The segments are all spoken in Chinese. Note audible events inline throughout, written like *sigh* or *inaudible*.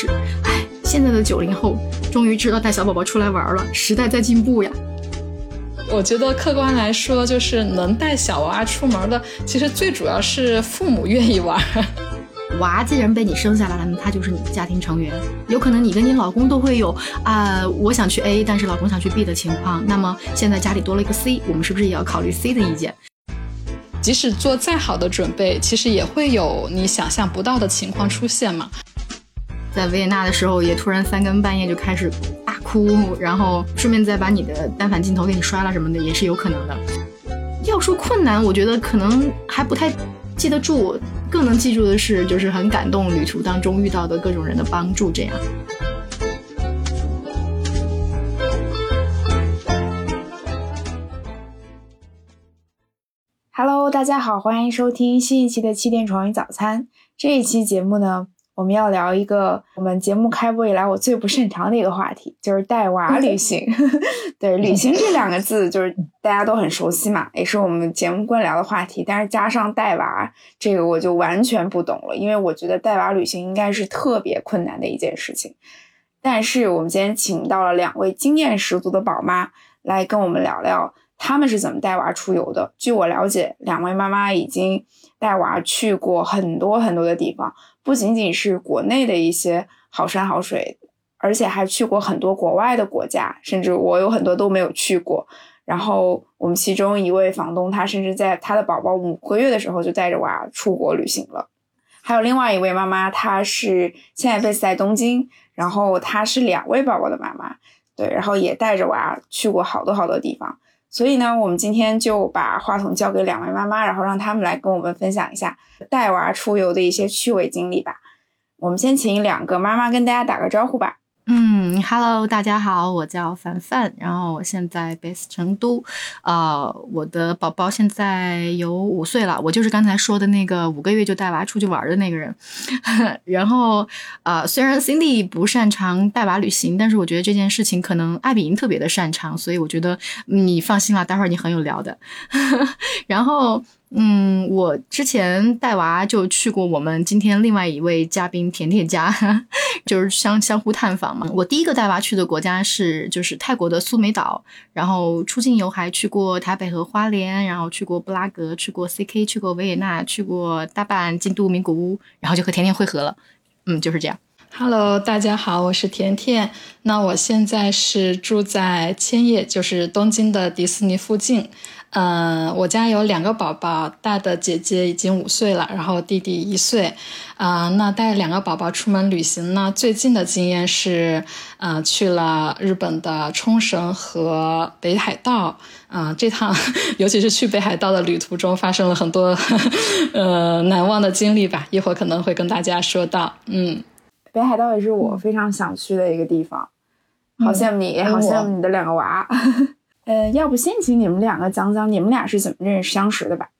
是，哎，现在的九零后终于知道带小宝宝出来玩了，时代在进步呀。我觉得客观来说，就是能带小娃出门的，其实最主要是父母愿意玩。*laughs* 娃既然被你生下来了，那他就是你的家庭成员。有可能你跟你老公都会有啊，我想去 A，但是老公想去 B 的情况。那么现在家里多了一个 C，我们是不是也要考虑 C 的意见？即使做再好的准备，其实也会有你想象不到的情况出现嘛。在维也纳的时候，也突然三更半夜就开始大哭，然后顺便再把你的单反镜头给你摔了什么的，也是有可能的。要说困难，我觉得可能还不太记得住，更能记住的是，就是很感动旅途当中遇到的各种人的帮助，这样。Hello，大家好，欢迎收听新一期的气垫床与早餐。这一期节目呢，我们要聊一个我们节目开播以来我最不擅长的一个话题，就是带娃 *laughs* 旅行。*laughs* 对，旅行这两个字就是大家都很熟悉嘛，也是我们节目官聊的话题。但是加上带娃这个，我就完全不懂了，因为我觉得带娃旅行应该是特别困难的一件事情。但是我们今天请到了两位经验十足的宝妈来跟我们聊聊。他们是怎么带娃出游的？据我了解，两位妈妈已经带娃去过很多很多的地方，不仅仅是国内的一些好山好水，而且还去过很多国外的国家，甚至我有很多都没有去过。然后我们其中一位房东，他甚至在他的宝宝五个月的时候就带着娃出国旅行了。还有另外一位妈妈，她是现在 base 在东京，然后她是两位宝宝的妈妈，对，然后也带着娃去过好多好多地方。所以呢，我们今天就把话筒交给两位妈妈，然后让他们来跟我们分享一下带娃出游的一些趣味经历吧。我们先请两个妈妈跟大家打个招呼吧。嗯，Hello，大家好，我叫凡凡，然后我现在 base 成都，呃，我的宝宝现在有五岁了，我就是刚才说的那个五个月就带娃出去玩的那个人。*laughs* 然后，呃，虽然 Cindy 不擅长带娃旅行，但是我觉得这件事情可能艾比莹特别的擅长，所以我觉得你放心了，待会儿你很有聊的。*laughs* 然后。嗯，我之前带娃就去过我们今天另外一位嘉宾甜甜家，*laughs* 就是相相互探访嘛。我第一个带娃去的国家是就是泰国的苏梅岛，然后出境游还去过台北和花莲，然后去过布拉格，去过 CK，去过维也纳，去过大阪、京都、名古屋，然后就和甜甜会合了。嗯，就是这样。Hello，大家好，我是甜甜。那我现在是住在千叶，就是东京的迪士尼附近。嗯，我家有两个宝宝，大的姐姐已经五岁了，然后弟弟一岁。啊，那带两个宝宝出门旅行呢？最近的经验是，呃，去了日本的冲绳和北海道。啊，这趟 *laughs* 尤其是去北海道的旅途中，发生了很多呃难忘的经历吧。一会儿可能会跟大家说到。嗯，北海道也是我非常想去的一个地方，好羡慕你，好羡慕你的两个娃。呃，要不先请你们两个讲讲你们俩是怎么认识相识的吧？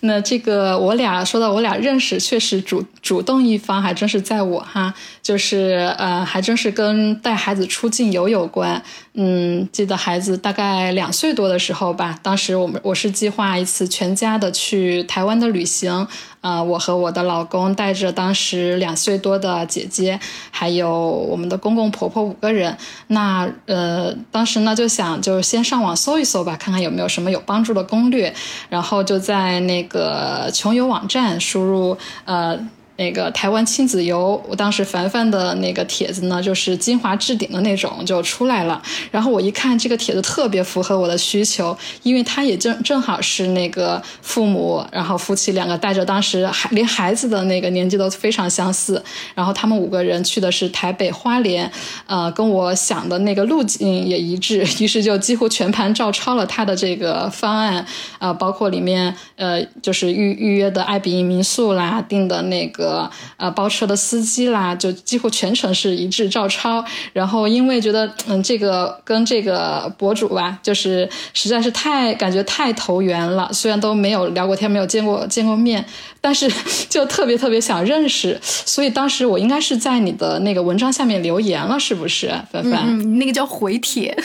那这个我俩说到我俩认识，确实主主动一方还真是在我哈，就是呃，还真是跟带孩子出境游有关。嗯，记得孩子大概两岁多的时候吧，当时我们我是计划一次全家的去台湾的旅行。啊，我和我的老公带着当时两岁多的姐姐，还有我们的公公婆婆五个人。那呃，当时呢就想就先上网搜一搜吧，看看有没有什么有帮助的攻略。然后就在那个穷游网站输入呃。那个台湾亲子游，我当时凡凡的那个帖子呢，就是精华置顶的那种就出来了。然后我一看这个帖子特别符合我的需求，因为他也正正好是那个父母，然后夫妻两个带着当时还连孩子的那个年纪都非常相似。然后他们五个人去的是台北花莲，呃，跟我想的那个路径也一致，于是就几乎全盘照抄了他的这个方案，呃，包括里面呃就是预预约的爱比营民宿啦，订的那个。呃，包车的司机啦，就几乎全程是一致照抄。然后因为觉得，嗯，这个跟这个博主吧，就是实在是太感觉太投缘了。虽然都没有聊过天，没有见过见过面，但是就特别特别想认识。所以当时我应该是在你的那个文章下面留言了，是不是，凡凡？嗯，那个叫回帖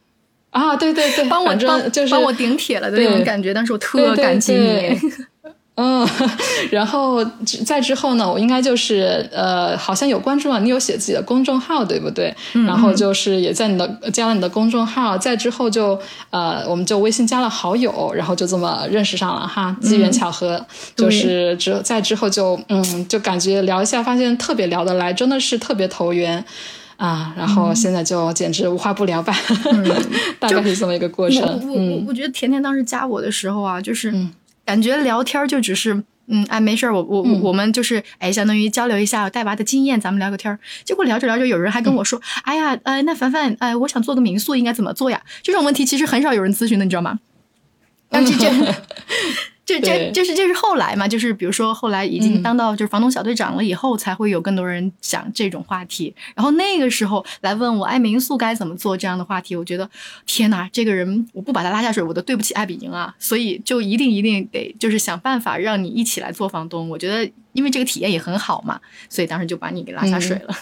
*laughs* 啊，对对对，帮我帮就是帮我顶帖了的那种感觉。但是我特感激你。嗯，然后在之后呢，我应该就是呃，好像有关注了你有写自己的公众号，对不对？然后就是也在你的加了你的公众号，在之后就呃，我们就微信加了好友，然后就这么认识上了哈，机缘巧合，就是之在之后就嗯，就感觉聊一下，发现特别聊得来，真的是特别投缘啊。然后现在就简直无话不聊吧，*laughs* 大概是这么一个过程。我我我觉得甜甜当时加我的时候啊，就是。感觉聊天就只是，嗯，哎，没事儿，我我我们就是，哎，相当于交流一下带娃的经验，咱们聊个天儿。结果聊着聊着，有人还跟我说，哎呀，呃，那凡凡，哎，我想做个民宿，应该怎么做呀？这种问题其实很少有人咨询的，你知道吗？但是这。*laughs* 这这这是这是后来嘛，就是比如说后来已经当到就是房东小队长了以后，才会有更多人讲这种话题。然后那个时候来问我，哎，民宿该怎么做这样的话题，我觉得天哪，这个人我不把他拉下水，我都对不起艾比营啊。所以就一定一定得就是想办法让你一起来做房东。我觉得因为这个体验也很好嘛，所以当时就把你给拉下水了。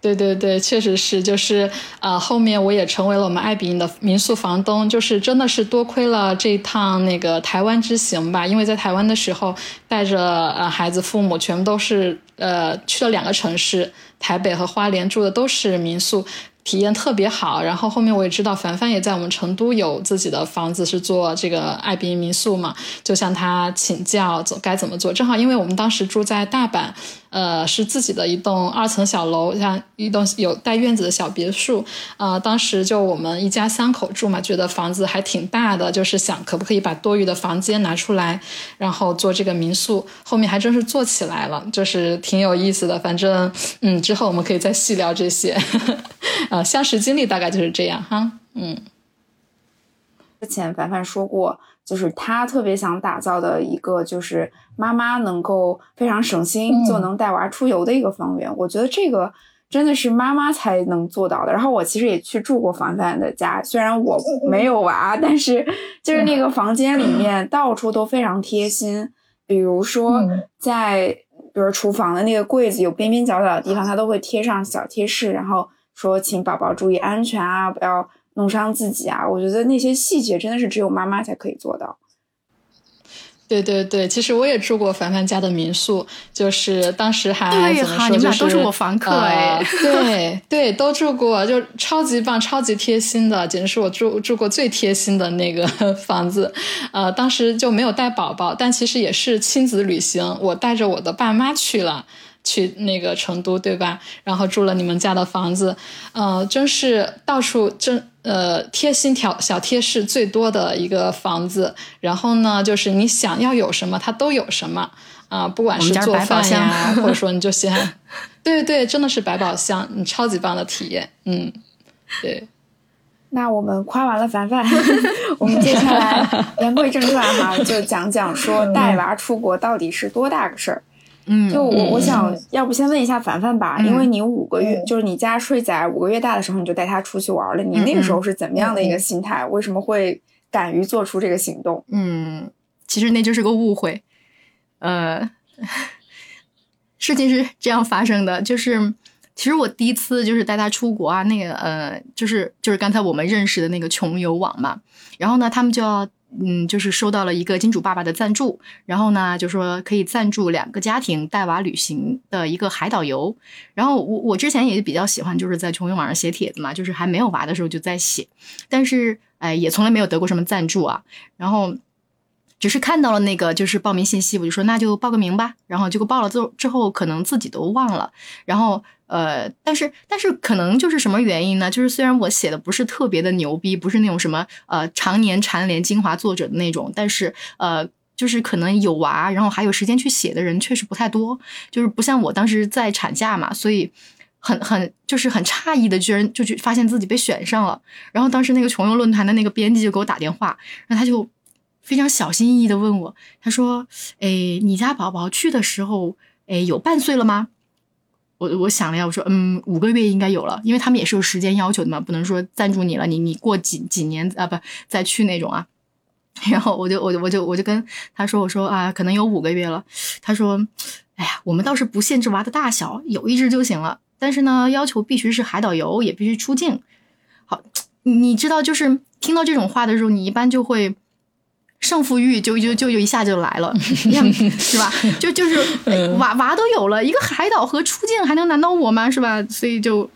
对对对，确实是，就是啊，后面我也成为了我们爱彼迎的民宿房东，就是真的是多亏了这一趟那个台湾之行吧，因为在台湾的时候带着呃孩子父母全部都是呃去了两个城市，台北和花莲住的都是民宿。体验特别好，然后后面我也知道凡凡也在我们成都有自己的房子，是做这个爱宾民宿嘛，就向他请教怎该怎么做。正好因为我们当时住在大阪，呃，是自己的一栋二层小楼，像一栋有带院子的小别墅，呃，当时就我们一家三口住嘛，觉得房子还挺大的，就是想可不可以把多余的房间拿出来，然后做这个民宿。后面还真是做起来了，就是挺有意思的。反正嗯，之后我们可以再细聊这些。相识经历大概就是这样哈，嗯。之前凡凡说过，就是他特别想打造的一个，就是妈妈能够非常省心就能带娃出游的一个房源。我觉得这个真的是妈妈才能做到的。然后我其实也去住过凡凡的家，虽然我没有娃，但是就是那个房间里面到处都非常贴心，比如说在比如厨房的那个柜子有边边角角的地方，它都会贴上小贴士，然后。说，请宝宝注意安全啊，不要弄伤自己啊！我觉得那些细节真的是只有妈妈才可以做到。对对对，其实我也住过凡凡家的民宿，就是当时还怎么说，你们俩都是我房客哎。*laughs* 对对，都住过，就超级棒、超级贴心的，简直是我住住过最贴心的那个 *laughs* 房子。呃，当时就没有带宝宝，但其实也是亲子旅行，我带着我的爸妈去了。去那个成都，对吧？然后住了你们家的房子，呃，真是到处真呃贴心条小贴士最多的一个房子。然后呢，就是你想要有什么，它都有什么啊，不管是做饭呀，*laughs* 或者说你就喜欢，对对，真的是百宝箱，你超级棒的体验，嗯，对。那我们夸完了凡凡，*laughs* 我们接下来言归正传哈，*laughs* 就讲讲说带娃出国到底是多大个事儿。嗯，就我我想要不先问一下凡凡吧，因为你五个月就是你家睡仔五个月大的时候你就带他出去玩了，你那个时候是怎么样的一个心态？为什么会敢于做出这个行动？嗯，其实那就是个误会，呃，*laughs* 事情是这样发生的，就是其实我第一次就是带他出国啊，那个呃，就是就是刚才我们认识的那个穷游网嘛，然后呢，他们就要。嗯，就是收到了一个金主爸爸的赞助，然后呢，就说可以赞助两个家庭带娃旅行的一个海岛游。然后我我之前也比较喜欢，就是在穷游网上写帖子嘛，就是还没有娃的时候就在写，但是哎，也从来没有得过什么赞助啊。然后只是看到了那个就是报名信息，我就说那就报个名吧。然后结果报了之后之后，可能自己都忘了。然后。呃，但是但是可能就是什么原因呢？就是虽然我写的不是特别的牛逼，不是那种什么呃常年蝉联精华作者的那种，但是呃，就是可能有娃，然后还有时间去写的人确实不太多，就是不像我当时在产假嘛，所以很很就是很诧异的，居然就去发现自己被选上了。然后当时那个穷游论坛的那个编辑就给我打电话，然后他就非常小心翼翼的问我，他说：“哎，你家宝宝去的时候，哎，有半岁了吗？”我我想了一下，我说嗯，五个月应该有了，因为他们也是有时间要求的嘛，不能说赞助你了，你你过几几年啊不再去那种啊。*laughs* 然后我就我就我就我就跟他说，我说啊，可能有五个月了。他说，哎呀，我们倒是不限制娃的大小，有一只就行了，但是呢，要求必须是海岛游，也必须出境。好，你知道，就是听到这种话的时候，你一般就会胜负欲就就就就一下就来了，*laughs* 是吧？就就是娃娃都有了一个海岛和出境，还能难倒我吗？是吧？所以就，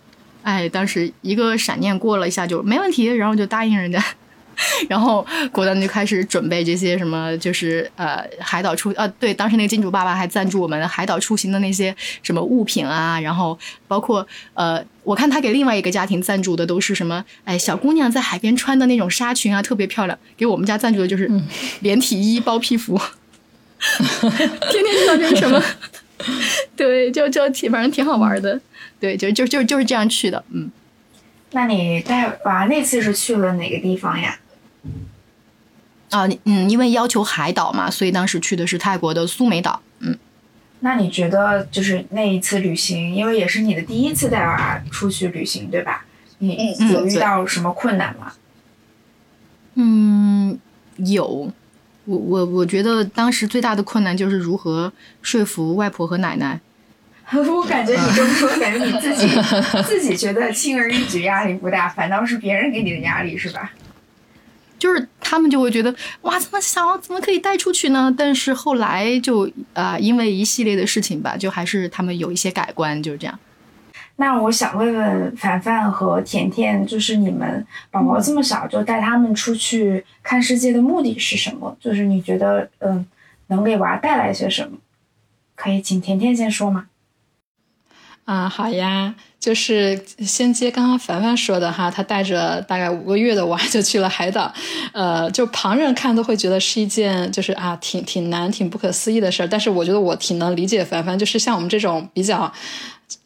哎，当时一个闪念过了一下就没问题，然后就答应人家。然后果断就开始准备这些什么，就是呃海岛出呃对，当时那个金主爸爸还赞助我们海岛出行的那些什么物品啊，然后包括呃我看他给另外一个家庭赞助的都是什么，哎小姑娘在海边穿的那种纱裙啊，特别漂亮。给我们家赞助的就是连体衣包皮服，*laughs* 天天知道这是什么？*laughs* 对，就就挺反正挺好玩的，对，就就就就是这样去的，嗯。那你带娃那次是去了哪个地方呀？啊，嗯，因为要求海岛嘛，所以当时去的是泰国的苏梅岛。嗯，那你觉得就是那一次旅行，因为也是你的第一次带娃出去旅行，对吧？你有遇到什么困难吗？嗯，有。我我我觉得当时最大的困难就是如何说服外婆和奶奶。*laughs* 我感觉你这么说，感觉你自己 *laughs* 自己觉得轻而易举，压力不大，反倒是别人给你的压力，是吧？就是他们就会觉得哇，这么小怎么可以带出去呢？但是后来就啊，因为一系列的事情吧，就还是他们有一些改观，就是这样。那我想问问凡凡和甜甜，就是你们宝宝这么小就带他们出去看世界的目的是什么？就是你觉得嗯，能给娃带来些什么？可以请甜甜先说吗？啊，好呀，就是先接刚刚凡凡说的哈，他带着大概五个月的娃就去了海岛，呃，就旁人看都会觉得是一件就是啊，挺挺难、挺不可思议的事儿。但是我觉得我挺能理解凡凡，就是像我们这种比较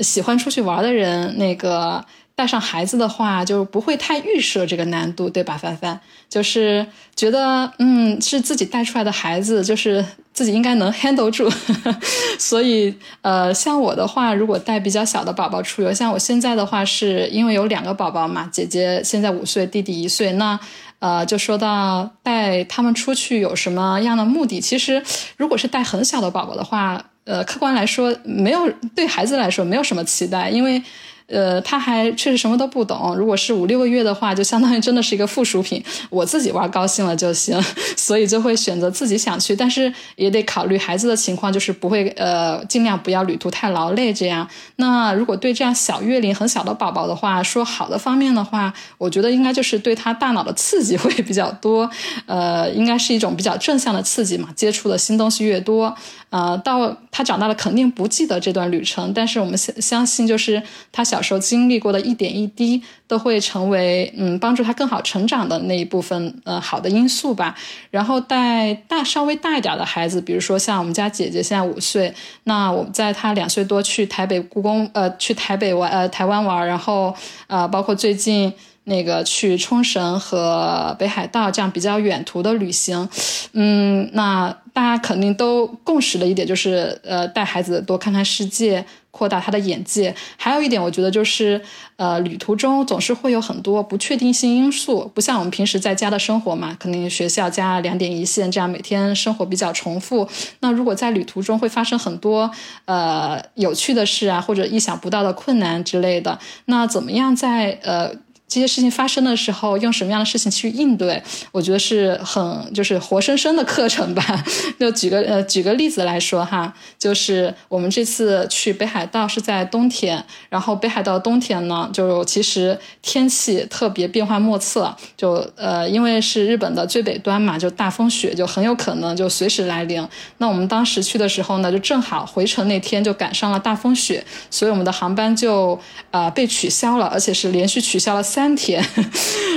喜欢出去玩的人，那个。带上孩子的话，就不会太预设这个难度，对吧？凡凡就是觉得，嗯，是自己带出来的孩子，就是自己应该能 *laughs* handle 住。*laughs* 所以，呃，像我的话，如果带比较小的宝宝出游，像我现在的话，是因为有两个宝宝嘛，姐姐现在五岁，弟弟一岁，那，呃，就说到带他们出去有什么样的目的？其实，如果是带很小的宝宝的话，呃，客观来说，没有对孩子来说没有什么期待，因为。呃，他还确实什么都不懂。如果是五六个月的话，就相当于真的是一个附属品，我自己玩高兴了就行，*laughs* 所以就会选择自己想去，但是也得考虑孩子的情况，就是不会呃尽量不要旅途太劳累这样。那如果对这样小月龄很小的宝宝的话，说好的方面的话，我觉得应该就是对他大脑的刺激会比较多，呃，应该是一种比较正向的刺激嘛，接触的新东西越多。呃，到他长大了肯定不记得这段旅程，但是我们相相信，就是他小小时候经历过的一点一滴，都会成为嗯帮助他更好成长的那一部分呃好的因素吧。然后带大稍微大一点的孩子，比如说像我们家姐姐现在五岁，那我在她两岁多去台北故宫呃去台北玩呃台湾玩，然后呃包括最近。那个去冲绳和北海道这样比较远途的旅行，嗯，那大家肯定都共识的一点就是，呃，带孩子多看看世界，扩大他的眼界。还有一点，我觉得就是，呃，旅途中总是会有很多不确定性因素，不像我们平时在家的生活嘛，肯定学校加两点一线，这样每天生活比较重复。那如果在旅途中会发生很多呃有趣的事啊，或者意想不到的困难之类的，那怎么样在呃？这些事情发生的时候，用什么样的事情去应对？我觉得是很就是活生生的课程吧。*laughs* 就举个呃举个例子来说哈，就是我们这次去北海道是在冬天，然后北海道冬天呢，就其实天气特别变幻莫测。就呃因为是日本的最北端嘛，就大风雪就很有可能就随时来临。那我们当时去的时候呢，就正好回程那天就赶上了大风雪，所以我们的航班就呃被取消了，而且是连续取消了。三天，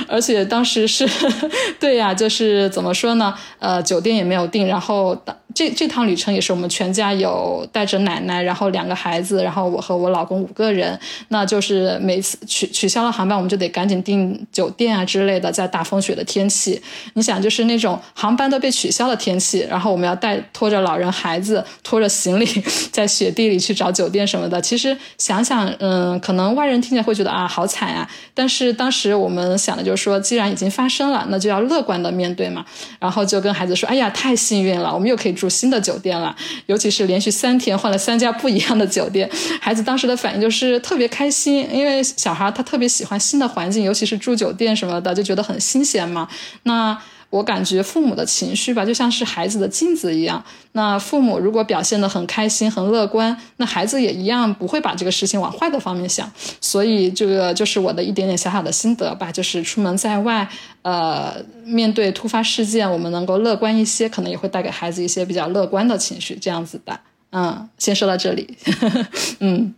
而且当时是 *laughs* 对呀，就是怎么说呢？呃，酒店也没有订，然后这这趟旅程也是我们全家有带着奶奶，然后两个孩子，然后我和我老公五个人，那就是每次取取消了航班，我们就得赶紧订酒店啊之类的。在大风雪的天气，你想就是那种航班都被取消的天气，然后我们要带拖着老人孩子，拖着行李 *laughs* 在雪地里去找酒店什么的。其实想想，嗯，可能外人听见会觉得啊，好惨啊，但是。当时我们想的就是说，既然已经发生了，那就要乐观的面对嘛。然后就跟孩子说：“哎呀，太幸运了，我们又可以住新的酒店了。尤其是连续三天换了三家不一样的酒店。”孩子当时的反应就是特别开心，因为小孩他特别喜欢新的环境，尤其是住酒店什么的，就觉得很新鲜嘛。那。我感觉父母的情绪吧，就像是孩子的镜子一样。那父母如果表现得很开心、很乐观，那孩子也一样不会把这个事情往坏的方面想。所以这个就是我的一点点小小的心得吧，就是出门在外，呃，面对突发事件，我们能够乐观一些，可能也会带给孩子一些比较乐观的情绪，这样子的。嗯，先说到这里。*laughs* 嗯，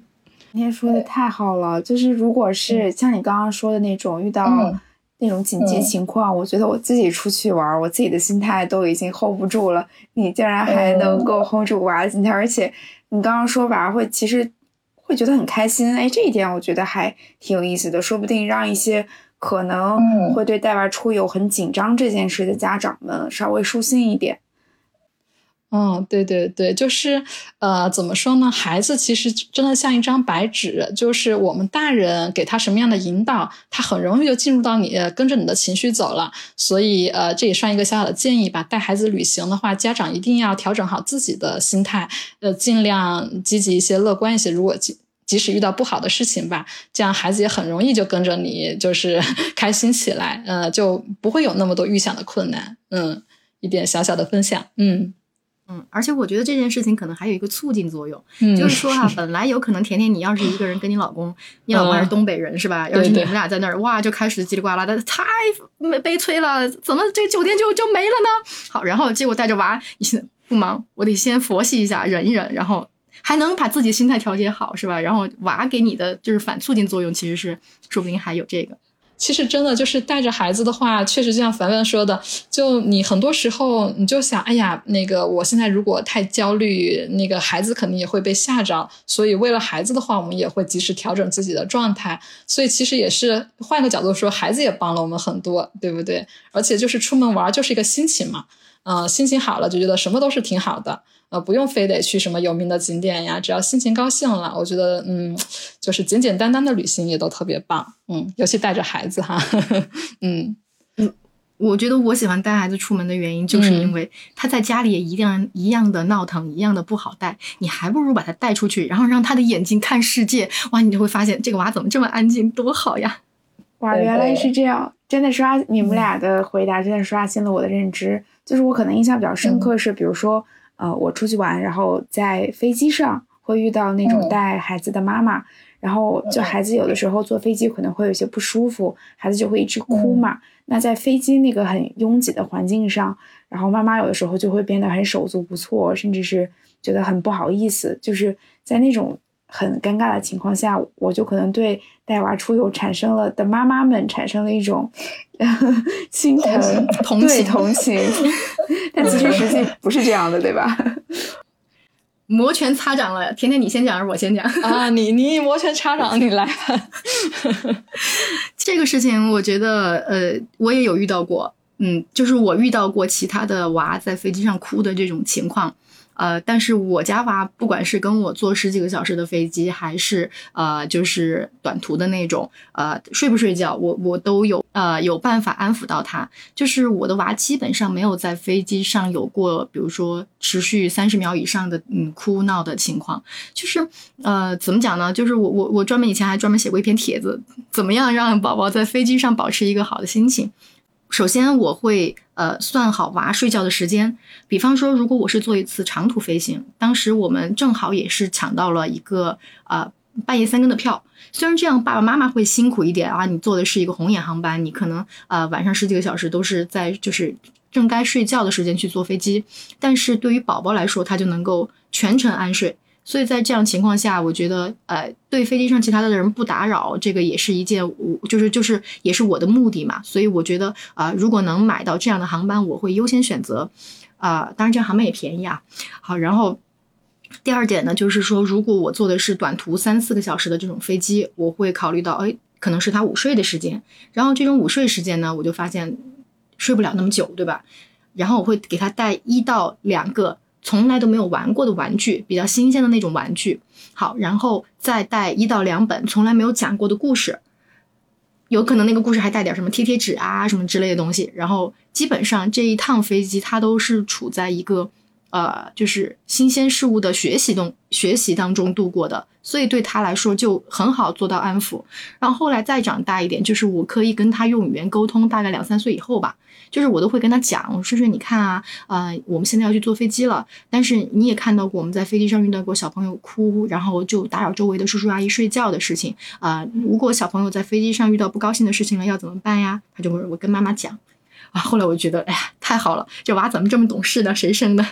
今天说的太好了，就是如果是像你刚刚说的那种遇到。那种紧急情况，我觉得我自己出去玩，我自己的心态都已经 hold 不住了。你竟然还能够 hold 住娃的心态，而且你刚刚说娃会其实会觉得很开心，哎，这一点我觉得还挺有意思的，说不定让一些可能会对带娃出游很紧张这件事的家长们稍微舒心一点。嗯，对对对，就是，呃，怎么说呢？孩子其实真的像一张白纸，就是我们大人给他什么样的引导，他很容易就进入到你，跟着你的情绪走了。所以，呃，这也算一个小小的建议吧。带孩子旅行的话，家长一定要调整好自己的心态，呃，尽量积极一些、乐观一些。如果即即使遇到不好的事情吧，这样孩子也很容易就跟着你，就是 *laughs* 开心起来，呃，就不会有那么多预想的困难。嗯，一点小小的分享，嗯。嗯，而且我觉得这件事情可能还有一个促进作用，就是说哈，本来有可能甜甜你要是一个人跟你老公，你老公还是东北人是吧？要是你们俩在那儿，哇，就开始叽里呱啦的，太悲催了，怎么这酒店就就没了呢？好，然后结果带着娃，你现在不忙，我得先佛系一下，忍一忍，然后还能把自己心态调节好是吧？然后娃给你的就是反促进作用，其实是说不定还有这个。其实真的就是带着孩子的话，确实就像凡凡说的，就你很多时候你就想，哎呀，那个我现在如果太焦虑，那个孩子肯定也会被吓着。所以为了孩子的话，我们也会及时调整自己的状态。所以其实也是换个角度说，孩子也帮了我们很多，对不对？而且就是出门玩就是一个心情嘛，嗯，心情好了就觉得什么都是挺好的。呃，不用非得去什么有名的景点呀，只要心情高兴了，我觉得，嗯，就是简简单单的旅行也都特别棒，嗯，尤其带着孩子哈，*laughs* 嗯嗯，我觉得我喜欢带孩子出门的原因，就是因为他在家里也一样一样的闹腾，一样的不好带，你还不如把他带出去，然后让他的眼睛看世界，哇，你就会发现这个娃怎么这么安静，多好呀！哇，原来是这样，真的刷你们俩的回答，真的刷新了我的认知，就是我可能印象比较深刻是，比如说。呃，我出去玩，然后在飞机上会遇到那种带孩子的妈妈，然后就孩子有的时候坐飞机可能会有些不舒服，孩子就会一直哭嘛。那在飞机那个很拥挤的环境上，然后妈妈有的时候就会变得很手足无措，甚至是觉得很不好意思，就是在那种。很尴尬的情况下，我就可能对带娃出游产生了的妈妈们产生了一种 *laughs* 心疼、同情、同情。*laughs* 但其实实际不是这样的，对吧？*laughs* 摩拳擦掌了，甜甜，你先讲还是我先讲啊？你你摩拳擦掌，你来。这个事情，我觉得呃，我也有遇到过，嗯，就是我遇到过其他的娃在飞机上哭的这种情况。呃，但是我家娃不管是跟我坐十几个小时的飞机，还是呃，就是短途的那种，呃，睡不睡觉，我我都有呃有办法安抚到他。就是我的娃基本上没有在飞机上有过，比如说持续三十秒以上的嗯哭闹的情况。就是呃，怎么讲呢？就是我我我专门以前还专门写过一篇帖子，怎么样让宝宝在飞机上保持一个好的心情。首先，我会呃算好娃睡觉的时间。比方说，如果我是做一次长途飞行，当时我们正好也是抢到了一个呃半夜三更的票。虽然这样爸爸妈妈会辛苦一点啊，你坐的是一个红眼航班，你可能呃晚上十几个小时都是在就是正该睡觉的时间去坐飞机，但是对于宝宝来说，他就能够全程安睡。所以在这样情况下，我觉得，呃，对飞机上其他的人不打扰，这个也是一件，我就是就是也是我的目的嘛。所以我觉得，啊，如果能买到这样的航班，我会优先选择，啊，当然这样航班也便宜啊。好，然后第二点呢，就是说，如果我坐的是短途三四个小时的这种飞机，我会考虑到，哎，可能是他午睡的时间。然后这种午睡时间呢，我就发现睡不了那么久，对吧？然后我会给他带一到两个。从来都没有玩过的玩具，比较新鲜的那种玩具。好，然后再带一到两本从来没有讲过的故事，有可能那个故事还带点什么贴贴纸啊什么之类的东西。然后基本上这一趟飞机它都是处在一个呃，就是新鲜事物的学习中学习当中度过的，所以对他来说就很好做到安抚。然后后来再长大一点，就是我可以跟他用语言沟通，大概两三岁以后吧，就是我都会跟他讲，我说说你看啊，呃，我们现在要去坐飞机了，但是你也看到过我们在飞机上遇到过小朋友哭，然后就打扰周围的叔叔阿姨睡觉的事情啊。如果小朋友在飞机上遇到不高兴的事情了，要怎么办呀？他就会我跟妈妈讲啊。后来我觉得，哎呀，太好了，这娃怎么这么懂事呢？谁生的？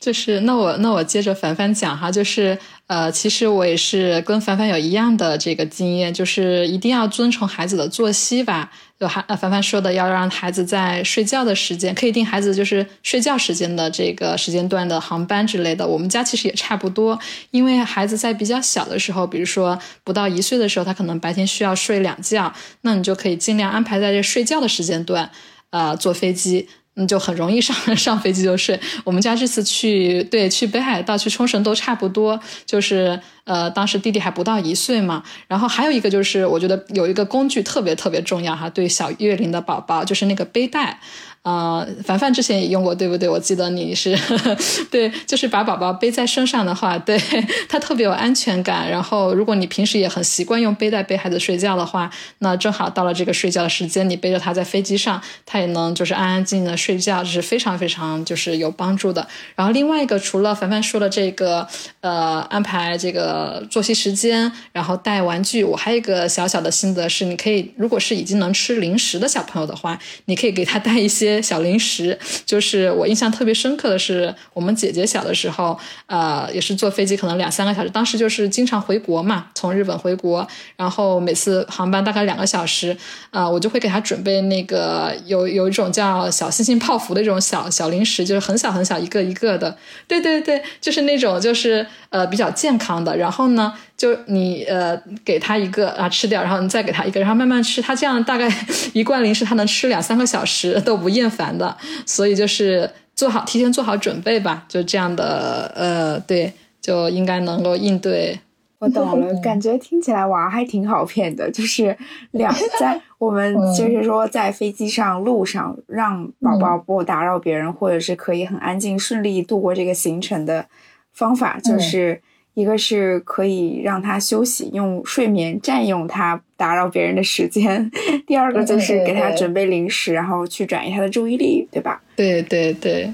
就是那我那我接着凡凡讲哈，就是呃，其实我也是跟凡凡有一样的这个经验，就是一定要遵从孩子的作息吧。就还凡凡说的，要让孩子在睡觉的时间，可以定孩子就是睡觉时间的这个时间段的航班之类的。我们家其实也差不多，因为孩子在比较小的时候，比如说不到一岁的时候，他可能白天需要睡两觉，那你就可以尽量安排在这睡觉的时间段，呃，坐飞机。嗯，就很容易上 *laughs* 上飞机就睡。我们家这次去对去北海道、去冲绳都差不多，就是呃，当时弟弟还不到一岁嘛。然后还有一个就是，我觉得有一个工具特别特别重要哈，对小月龄的宝宝，就是那个背带。啊，凡凡之前也用过，对不对？我记得你是 *laughs* 对，就是把宝宝背在身上的话，对 *laughs* 他特别有安全感。然后，如果你平时也很习惯用背带背孩子睡觉的话，那正好到了这个睡觉的时间，你背着他在飞机上，他也能就是安安静静的睡觉，这是非常非常就是有帮助的。然后另外一个，除了凡凡说的这个，呃，安排这个作息时间，然后带玩具，我还有一个小小的心得是，你可以如果是已经能吃零食的小朋友的话，你可以给他带一些。小零食，就是我印象特别深刻的是，我们姐姐小的时候，呃，也是坐飞机，可能两三个小时。当时就是经常回国嘛，从日本回国，然后每次航班大概两个小时，啊，我就会给她准备那个有有一种叫小星星泡芙的这种小小零食，就是很小很小一个一个的。对对对，就是那种就是呃比较健康的。然后呢？就你呃给他一个啊吃掉，然后你再给他一个，然后慢慢吃。他这样大概一罐零食，他能吃两三个小时都不厌烦的。所以就是做好提前做好准备吧，就这样的呃对，就应该能够应对。我懂了，感觉听起来娃还挺好骗的，就是两在我们 *laughs* 就是说在飞机上路上让宝宝不打扰别人，或者是可以很安静顺利度过这个行程的方法，就是。一个是可以让他休息，用睡眠占用他打扰别人的时间；*laughs* 第二个就是给他准备零食，然后去转移他的注意力，对吧？对对对。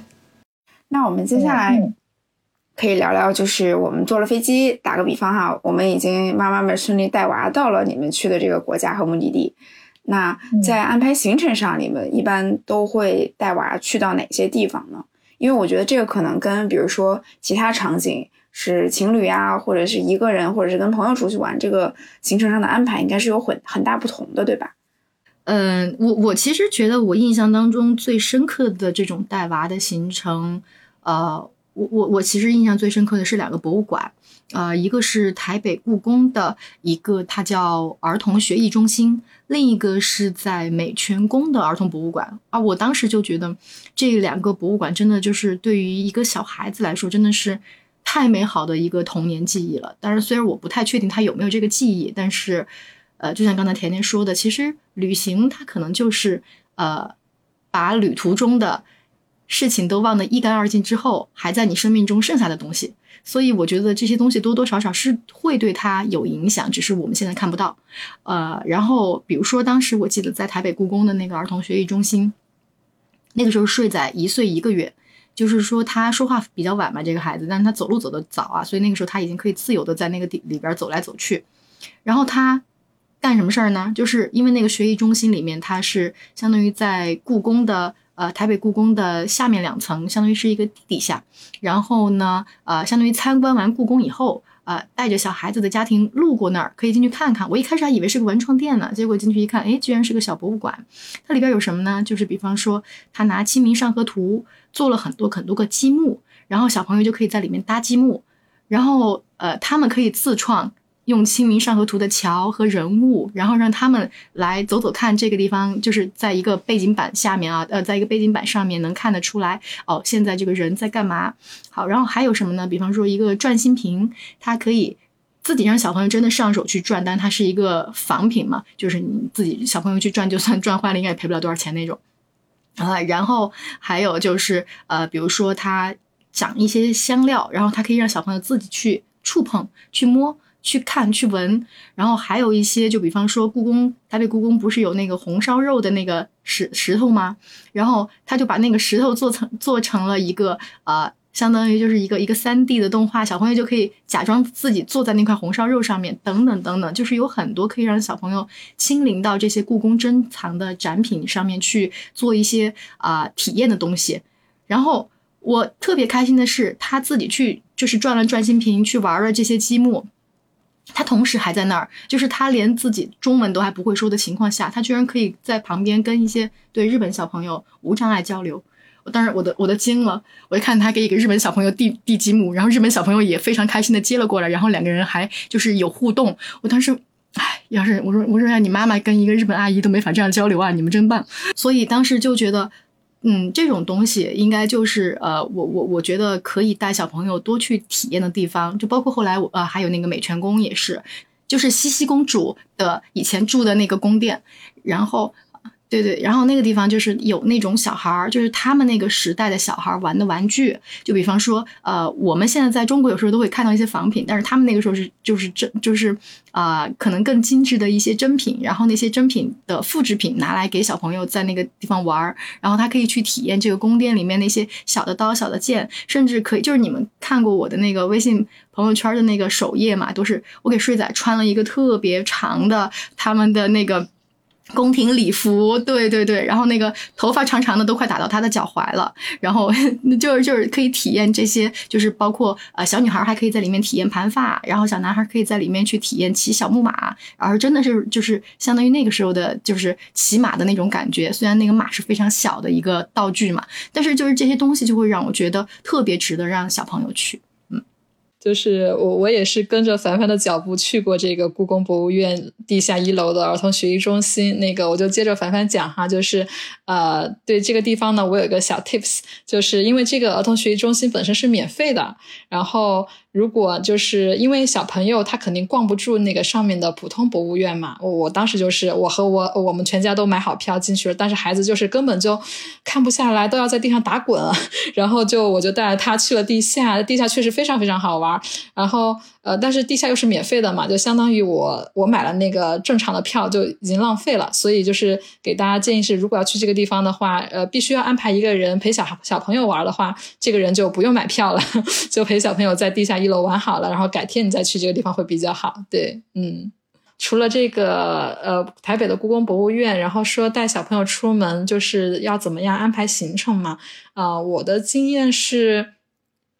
那我们接下来可以聊聊，就是我们坐了飞机，打个比方哈，我们已经妈妈们顺利带娃到了你们去的这个国家和目的地。那在安排行程上，你们一般都会带娃去到哪些地方呢？因为我觉得这个可能跟比如说其他场景。是情侣啊，或者是一个人，或者是跟朋友出去玩，这个行程上的安排应该是有很很大不同的，对吧？嗯，我我其实觉得我印象当中最深刻的这种带娃的行程，呃，我我我其实印象最深刻的是两个博物馆，呃，一个是台北故宫的一个，它叫儿童学艺中心，另一个是在美泉宫的儿童博物馆啊。我当时就觉得这两个博物馆真的就是对于一个小孩子来说，真的是。太美好的一个童年记忆了，但是虽然我不太确定他有没有这个记忆，但是，呃，就像刚才甜甜说的，其实旅行它可能就是呃，把旅途中的事情都忘得一干二净之后，还在你生命中剩下的东西。所以我觉得这些东西多多少少是会对他有影响，只是我们现在看不到。呃，然后比如说当时我记得在台北故宫的那个儿童学艺中心，那个时候睡在一岁一个月。就是说他说话比较晚嘛，这个孩子，但是他走路走得早啊，所以那个时候他已经可以自由的在那个地里边走来走去。然后他干什么事儿呢？就是因为那个学艺中心里面，它是相当于在故宫的呃台北故宫的下面两层，相当于是一个地底下。然后呢，呃，相当于参观完故宫以后。呃，带着小孩子的家庭路过那儿，可以进去看看。我一开始还以为是个文创店呢，结果进去一看，哎，居然是个小博物馆。它里边有什么呢？就是比方说，他拿《清明上河图》做了很多很多个积木，然后小朋友就可以在里面搭积木，然后呃，他们可以自创。用《清明上河图》的桥和人物，然后让他们来走走看这个地方，就是在一个背景板下面啊，呃，在一个背景板上面能看得出来哦，现在这个人在干嘛？好，然后还有什么呢？比方说一个转心瓶，它可以自己让小朋友真的上手去转，但它是一个仿品嘛，就是你自己小朋友去转，就算转坏了，应该也赔不了多少钱那种啊。然后还有就是呃，比如说他。讲一些香料，然后它可以让小朋友自己去触碰、去摸。去看去闻，然后还有一些，就比方说故宫台北故宫不是有那个红烧肉的那个石石头吗？然后他就把那个石头做成做成了一个呃，相当于就是一个一个三 D 的动画，小朋友就可以假装自己坐在那块红烧肉上面，等等等等，就是有很多可以让小朋友亲临到这些故宫珍藏的展品上面去做一些啊体验的东西。然后我特别开心的是，他自己去就是转了转心瓶去玩了这些积木。他同时还在那儿，就是他连自己中文都还不会说的情况下，他居然可以在旁边跟一些对日本小朋友无障碍交流。我当时我的我都惊了，我一看他给一个日本小朋友递递积木，然后日本小朋友也非常开心的接了过来，然后两个人还就是有互动。我当时，哎，要是我说我说让你妈妈跟一个日本阿姨都没法这样交流啊，你们真棒。所以当时就觉得。嗯，这种东西应该就是呃，我我我觉得可以带小朋友多去体验的地方，就包括后来我呃还有那个美泉宫也是，就是茜茜公主的以前住的那个宫殿，然后。对对，然后那个地方就是有那种小孩儿，就是他们那个时代的小孩玩的玩具，就比方说，呃，我们现在在中国有时候都会看到一些仿品，但是他们那个时候是就是真就是啊，可能更精致的一些真品，然后那些真品的复制品拿来给小朋友在那个地方玩儿，然后他可以去体验这个宫殿里面那些小的刀、小的剑，甚至可以就是你们看过我的那个微信朋友圈的那个首页嘛，都是我给睡仔穿了一个特别长的他们的那个。宫廷礼服，对对对，然后那个头发长长的都快打到他的脚踝了，然后就是就是可以体验这些，就是包括呃小女孩还可以在里面体验盘发，然后小男孩可以在里面去体验骑小木马，而真的是就是相当于那个时候的，就是骑马的那种感觉。虽然那个马是非常小的一个道具嘛，但是就是这些东西就会让我觉得特别值得让小朋友去。就是我，我也是跟着凡凡的脚步去过这个故宫博物院地下一楼的儿童学习中心。那个，我就接着凡凡讲哈，就是，呃，对这个地方呢，我有一个小 tips，就是因为这个儿童学习中心本身是免费的，然后。如果就是因为小朋友他肯定逛不住那个上面的普通博物院嘛，我我当时就是我和我我们全家都买好票进去了，但是孩子就是根本就看不下来，都要在地上打滚，*laughs* 然后就我就带着他去了地下，地下确实非常非常好玩，然后。呃，但是地下又是免费的嘛，就相当于我我买了那个正常的票就已经浪费了，所以就是给大家建议是，如果要去这个地方的话，呃，必须要安排一个人陪小小朋友玩的话，这个人就不用买票了，*laughs* 就陪小朋友在地下一楼玩好了，然后改天你再去这个地方会比较好。对，嗯，除了这个呃台北的故宫博物院，然后说带小朋友出门就是要怎么样安排行程嘛？啊，我的经验是。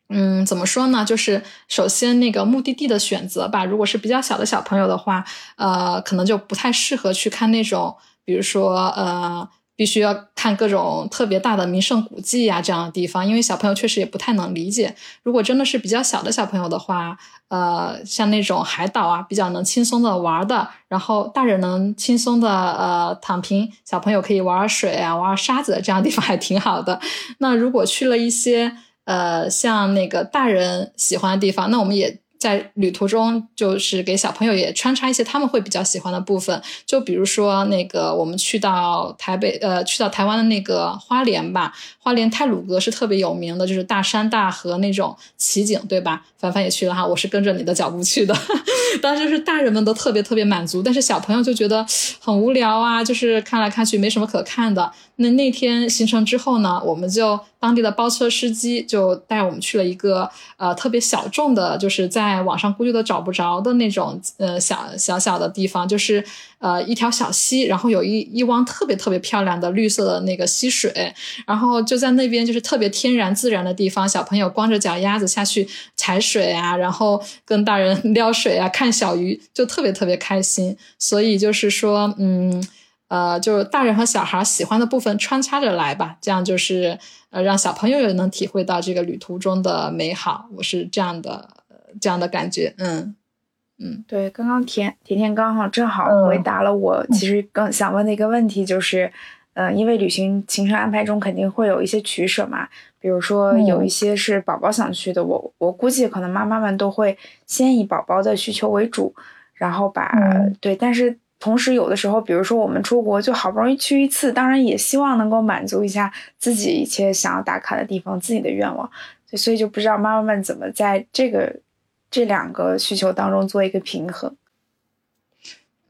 嗯，怎么说呢？就是首先那个目的地的选择吧。如果是比较小的小朋友的话，呃，可能就不太适合去看那种，比如说呃，必须要看各种特别大的名胜古迹呀这样的地方，因为小朋友确实也不太能理解。如果真的是比较小的小朋友的话，呃，像那种海岛啊，比较能轻松的玩的，然后大人能轻松的呃躺平，小朋友可以玩水啊，玩沙子这样的地方还挺好的。那如果去了一些。呃，像那个大人喜欢的地方，那我们也在旅途中，就是给小朋友也穿插一些他们会比较喜欢的部分。就比如说那个，我们去到台北，呃，去到台湾的那个花莲吧，花莲泰鲁阁是特别有名的，就是大山大河那种奇景，对吧？凡凡也去了哈，我是跟着你的脚步去的。*laughs* 当时是大人们都特别特别满足，但是小朋友就觉得很无聊啊，就是看来看去没什么可看的。那那天行程之后呢，我们就当地的包车司机就带我们去了一个呃特别小众的，就是在网上估计都找不着的那种呃小小小的地方，就是呃一条小溪，然后有一一汪特别特别漂亮的绿色的那个溪水，然后就在那边就是特别天然自然的地方，小朋友光着脚丫子下去踩水啊，然后跟大人 *laughs* 撩水啊，看小鱼，就特别特别开心。所以就是说，嗯。呃，就是大人和小孩喜欢的部分穿插着来吧，这样就是呃，让小朋友也能体会到这个旅途中的美好。我是这样的，这样的感觉。嗯嗯，对，刚刚甜甜甜刚好正好回答了我 *laughs* 其实更想问的一个问题，就是，呃，因为旅行行程安排中肯定会有一些取舍嘛，比如说有一些是宝宝想去的，我我估计可能妈妈们都会先以宝宝的需求为主，然后把对，但是。同时有的时候，比如说我们出国就好不容易去一次，当然也希望能够满足一下自己一切想要打卡的地方，自己的愿望。所以就不知道妈妈们怎么在这个这两个需求当中做一个平衡。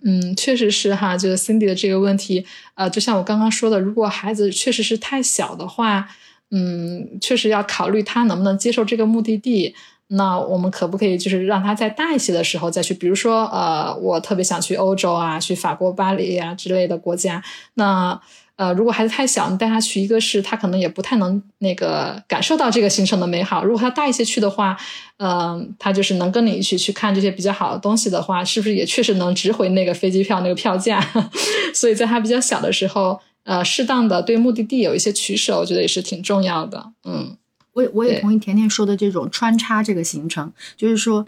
嗯，确实是哈，就是 Cindy 的这个问题，呃，就像我刚刚说的，如果孩子确实是太小的话，嗯，确实要考虑他能不能接受这个目的地。那我们可不可以就是让他再大一些的时候再去？比如说，呃，我特别想去欧洲啊，去法国巴黎啊之类的国家。那呃，如果孩子太小，你带他去一个是他可能也不太能那个感受到这个行程的美好。如果他大一些去的话，嗯，他就是能跟你一起去看这些比较好的东西的话，是不是也确实能值回那个飞机票那个票价？*laughs* 所以在他比较小的时候，呃，适当的对目的地有一些取舍，我觉得也是挺重要的。嗯。我我也同意甜甜说的这种穿插这个行程，就是说，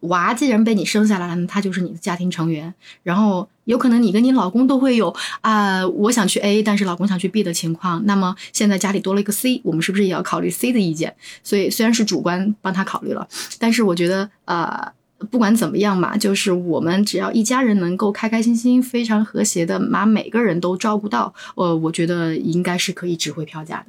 娃既然被你生下来了，他就是你的家庭成员。然后有可能你跟你老公都会有啊，我想去 A，但是老公想去 B 的情况。那么现在家里多了一个 C，我们是不是也要考虑 C 的意见？所以虽然是主观帮他考虑了，但是我觉得呃，不管怎么样嘛，就是我们只要一家人能够开开心心、非常和谐的把每个人都照顾到，呃，我觉得应该是可以值回票价的。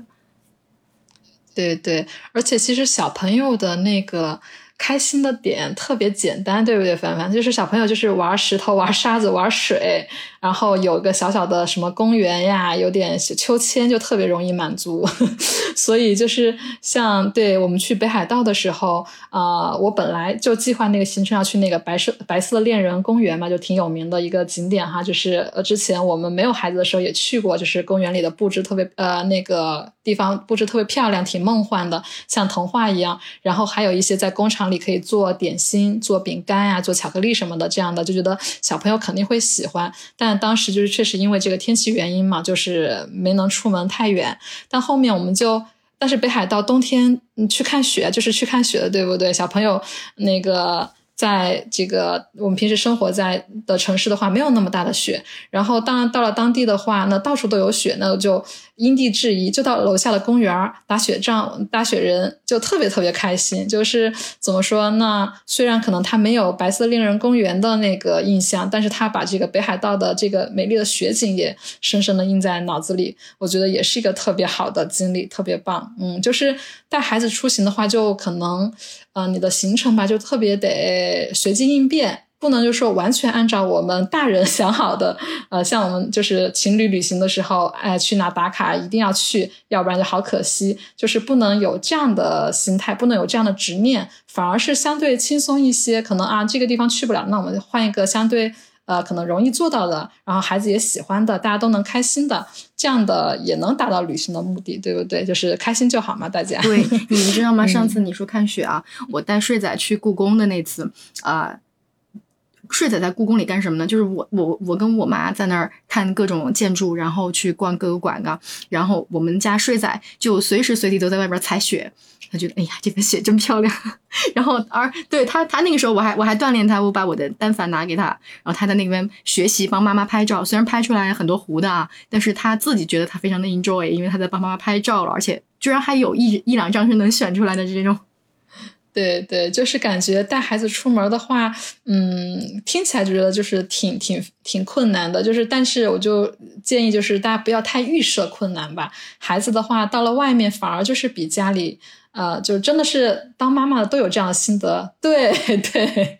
对对，而且其实小朋友的那个。开心的点特别简单，对不对？凡凡就是小朋友，就是玩石头、玩沙子、玩水，然后有个小小的什么公园呀，有点秋千，就特别容易满足。*laughs* 所以就是像对我们去北海道的时候，啊，我本来就计划那个行程要去那个白色白色恋人公园嘛，就挺有名的一个景点哈。就是呃，之前我们没有孩子的时候也去过，就是公园里的布置特别呃那个地方布置特别漂亮，挺梦幻的，像童话一样。然后还有一些在工厂。里可以做点心、做饼干呀、做巧克力什么的，这样的就觉得小朋友肯定会喜欢。但当时就是确实因为这个天气原因嘛，就是没能出门太远。但后面我们就，但是北海道冬天去看雪就是去看雪的，对不对？小朋友那个。在这个我们平时生活在的城市的话，没有那么大的雪。然后当然到了当地的话，那到处都有雪，那就因地制宜，就到楼下的公园打雪仗、打雪人，就特别特别开心。就是怎么说？那虽然可能他没有白色恋人公园的那个印象，但是他把这个北海道的这个美丽的雪景也深深的印在脑子里。我觉得也是一个特别好的经历，特别棒。嗯，就是带孩子出行的话，就可能。嗯，你的行程吧，就特别得随机应变，不能就说完全按照我们大人 *laughs* 想好的。呃，像我们就是情侣旅行的时候，哎，去哪打卡一定要去，要不然就好可惜。就是不能有这样的心态，不能有这样的执念，反而是相对轻松一些。可能啊，这个地方去不了，那我们换一个相对。呃，可能容易做到的，然后孩子也喜欢的，大家都能开心的，这样的也能达到旅行的目的，对不对？就是开心就好嘛，大家。对，*laughs* 你们知道吗？上次你说看雪啊，我带睡仔去故宫的那次，啊，睡仔在故宫里干什么呢？就是我我我跟我妈在那儿看各种建筑，然后去逛各个馆啊，然后我们家睡仔就随时随地都在外边踩雪。他觉得哎呀，这个雪真漂亮。*laughs* 然后而对他，他那个时候我还我还锻炼他，我把我的单反拿给他，然后他在那边学习帮妈妈拍照。虽然拍出来很多糊的啊，但是他自己觉得他非常的 enjoy，因为他在帮妈妈拍照了，而且居然还有一一两张是能选出来的这种。*laughs* 对对，就是感觉带孩子出门的话，嗯，听起来就觉得就是挺挺挺困难的。就是，但是我就建议，就是大家不要太预设困难吧。孩子的话，到了外面反而就是比家里。呃，就真的是当妈妈的都有这样的心得，对对。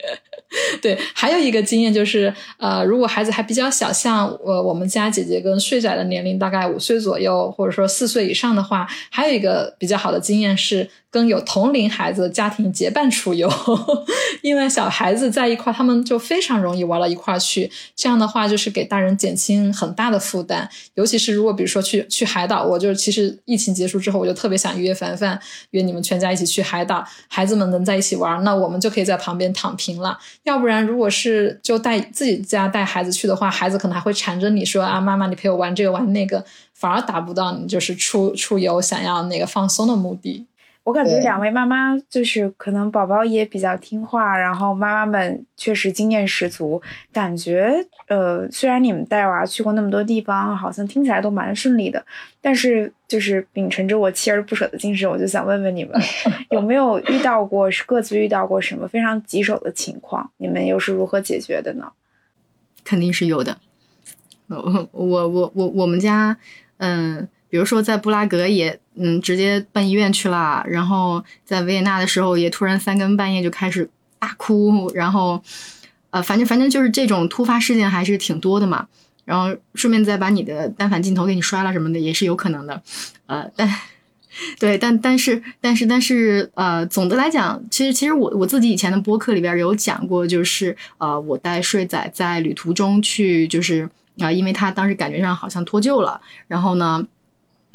*laughs* 对。还有一个经验就是，呃，如果孩子还比较小，像我我们家姐姐跟睡仔的年龄大概五岁左右，或者说四岁以上的话，还有一个比较好的经验是。跟有同龄孩子的家庭结伴出游，*laughs* 因为小孩子在一块，他们就非常容易玩到一块去。这样的话，就是给大人减轻很大的负担。尤其是如果比如说去去海岛，我就其实疫情结束之后，我就特别想约凡凡，约你们全家一起去海岛，孩子们能在一起玩，那我们就可以在旁边躺平了。要不然，如果是就带自己家带孩子去的话，孩子可能还会缠着你说啊，妈妈你陪我玩这个玩那个，反而达不到你就是出出游想要那个放松的目的。我感觉两位妈妈就是可能宝宝也比较听话，然后妈妈们确实经验十足。感觉呃，虽然你们带娃去过那么多地方，好像听起来都蛮顺利的，但是就是秉承着我锲而不舍的精神，我就想问问你们，*laughs* 有没有遇到过各自遇到过什么非常棘手的情况？你们又是如何解决的呢？肯定是有的。我我我我我们家，嗯，比如说在布拉格也，嗯，直接奔医院去了，然后在维也纳的时候也突然三更半夜就开始大哭，然后，呃，反正反正就是这种突发事件还是挺多的嘛。然后顺便再把你的单反镜头给你摔了什么的也是有可能的，呃，但。*laughs* 对，但但是但是但是呃，总的来讲，其实其实我我自己以前的播客里边有讲过，就是呃，我带睡仔在旅途中去，就是啊，因为他当时感觉上好像脱臼了，然后呢，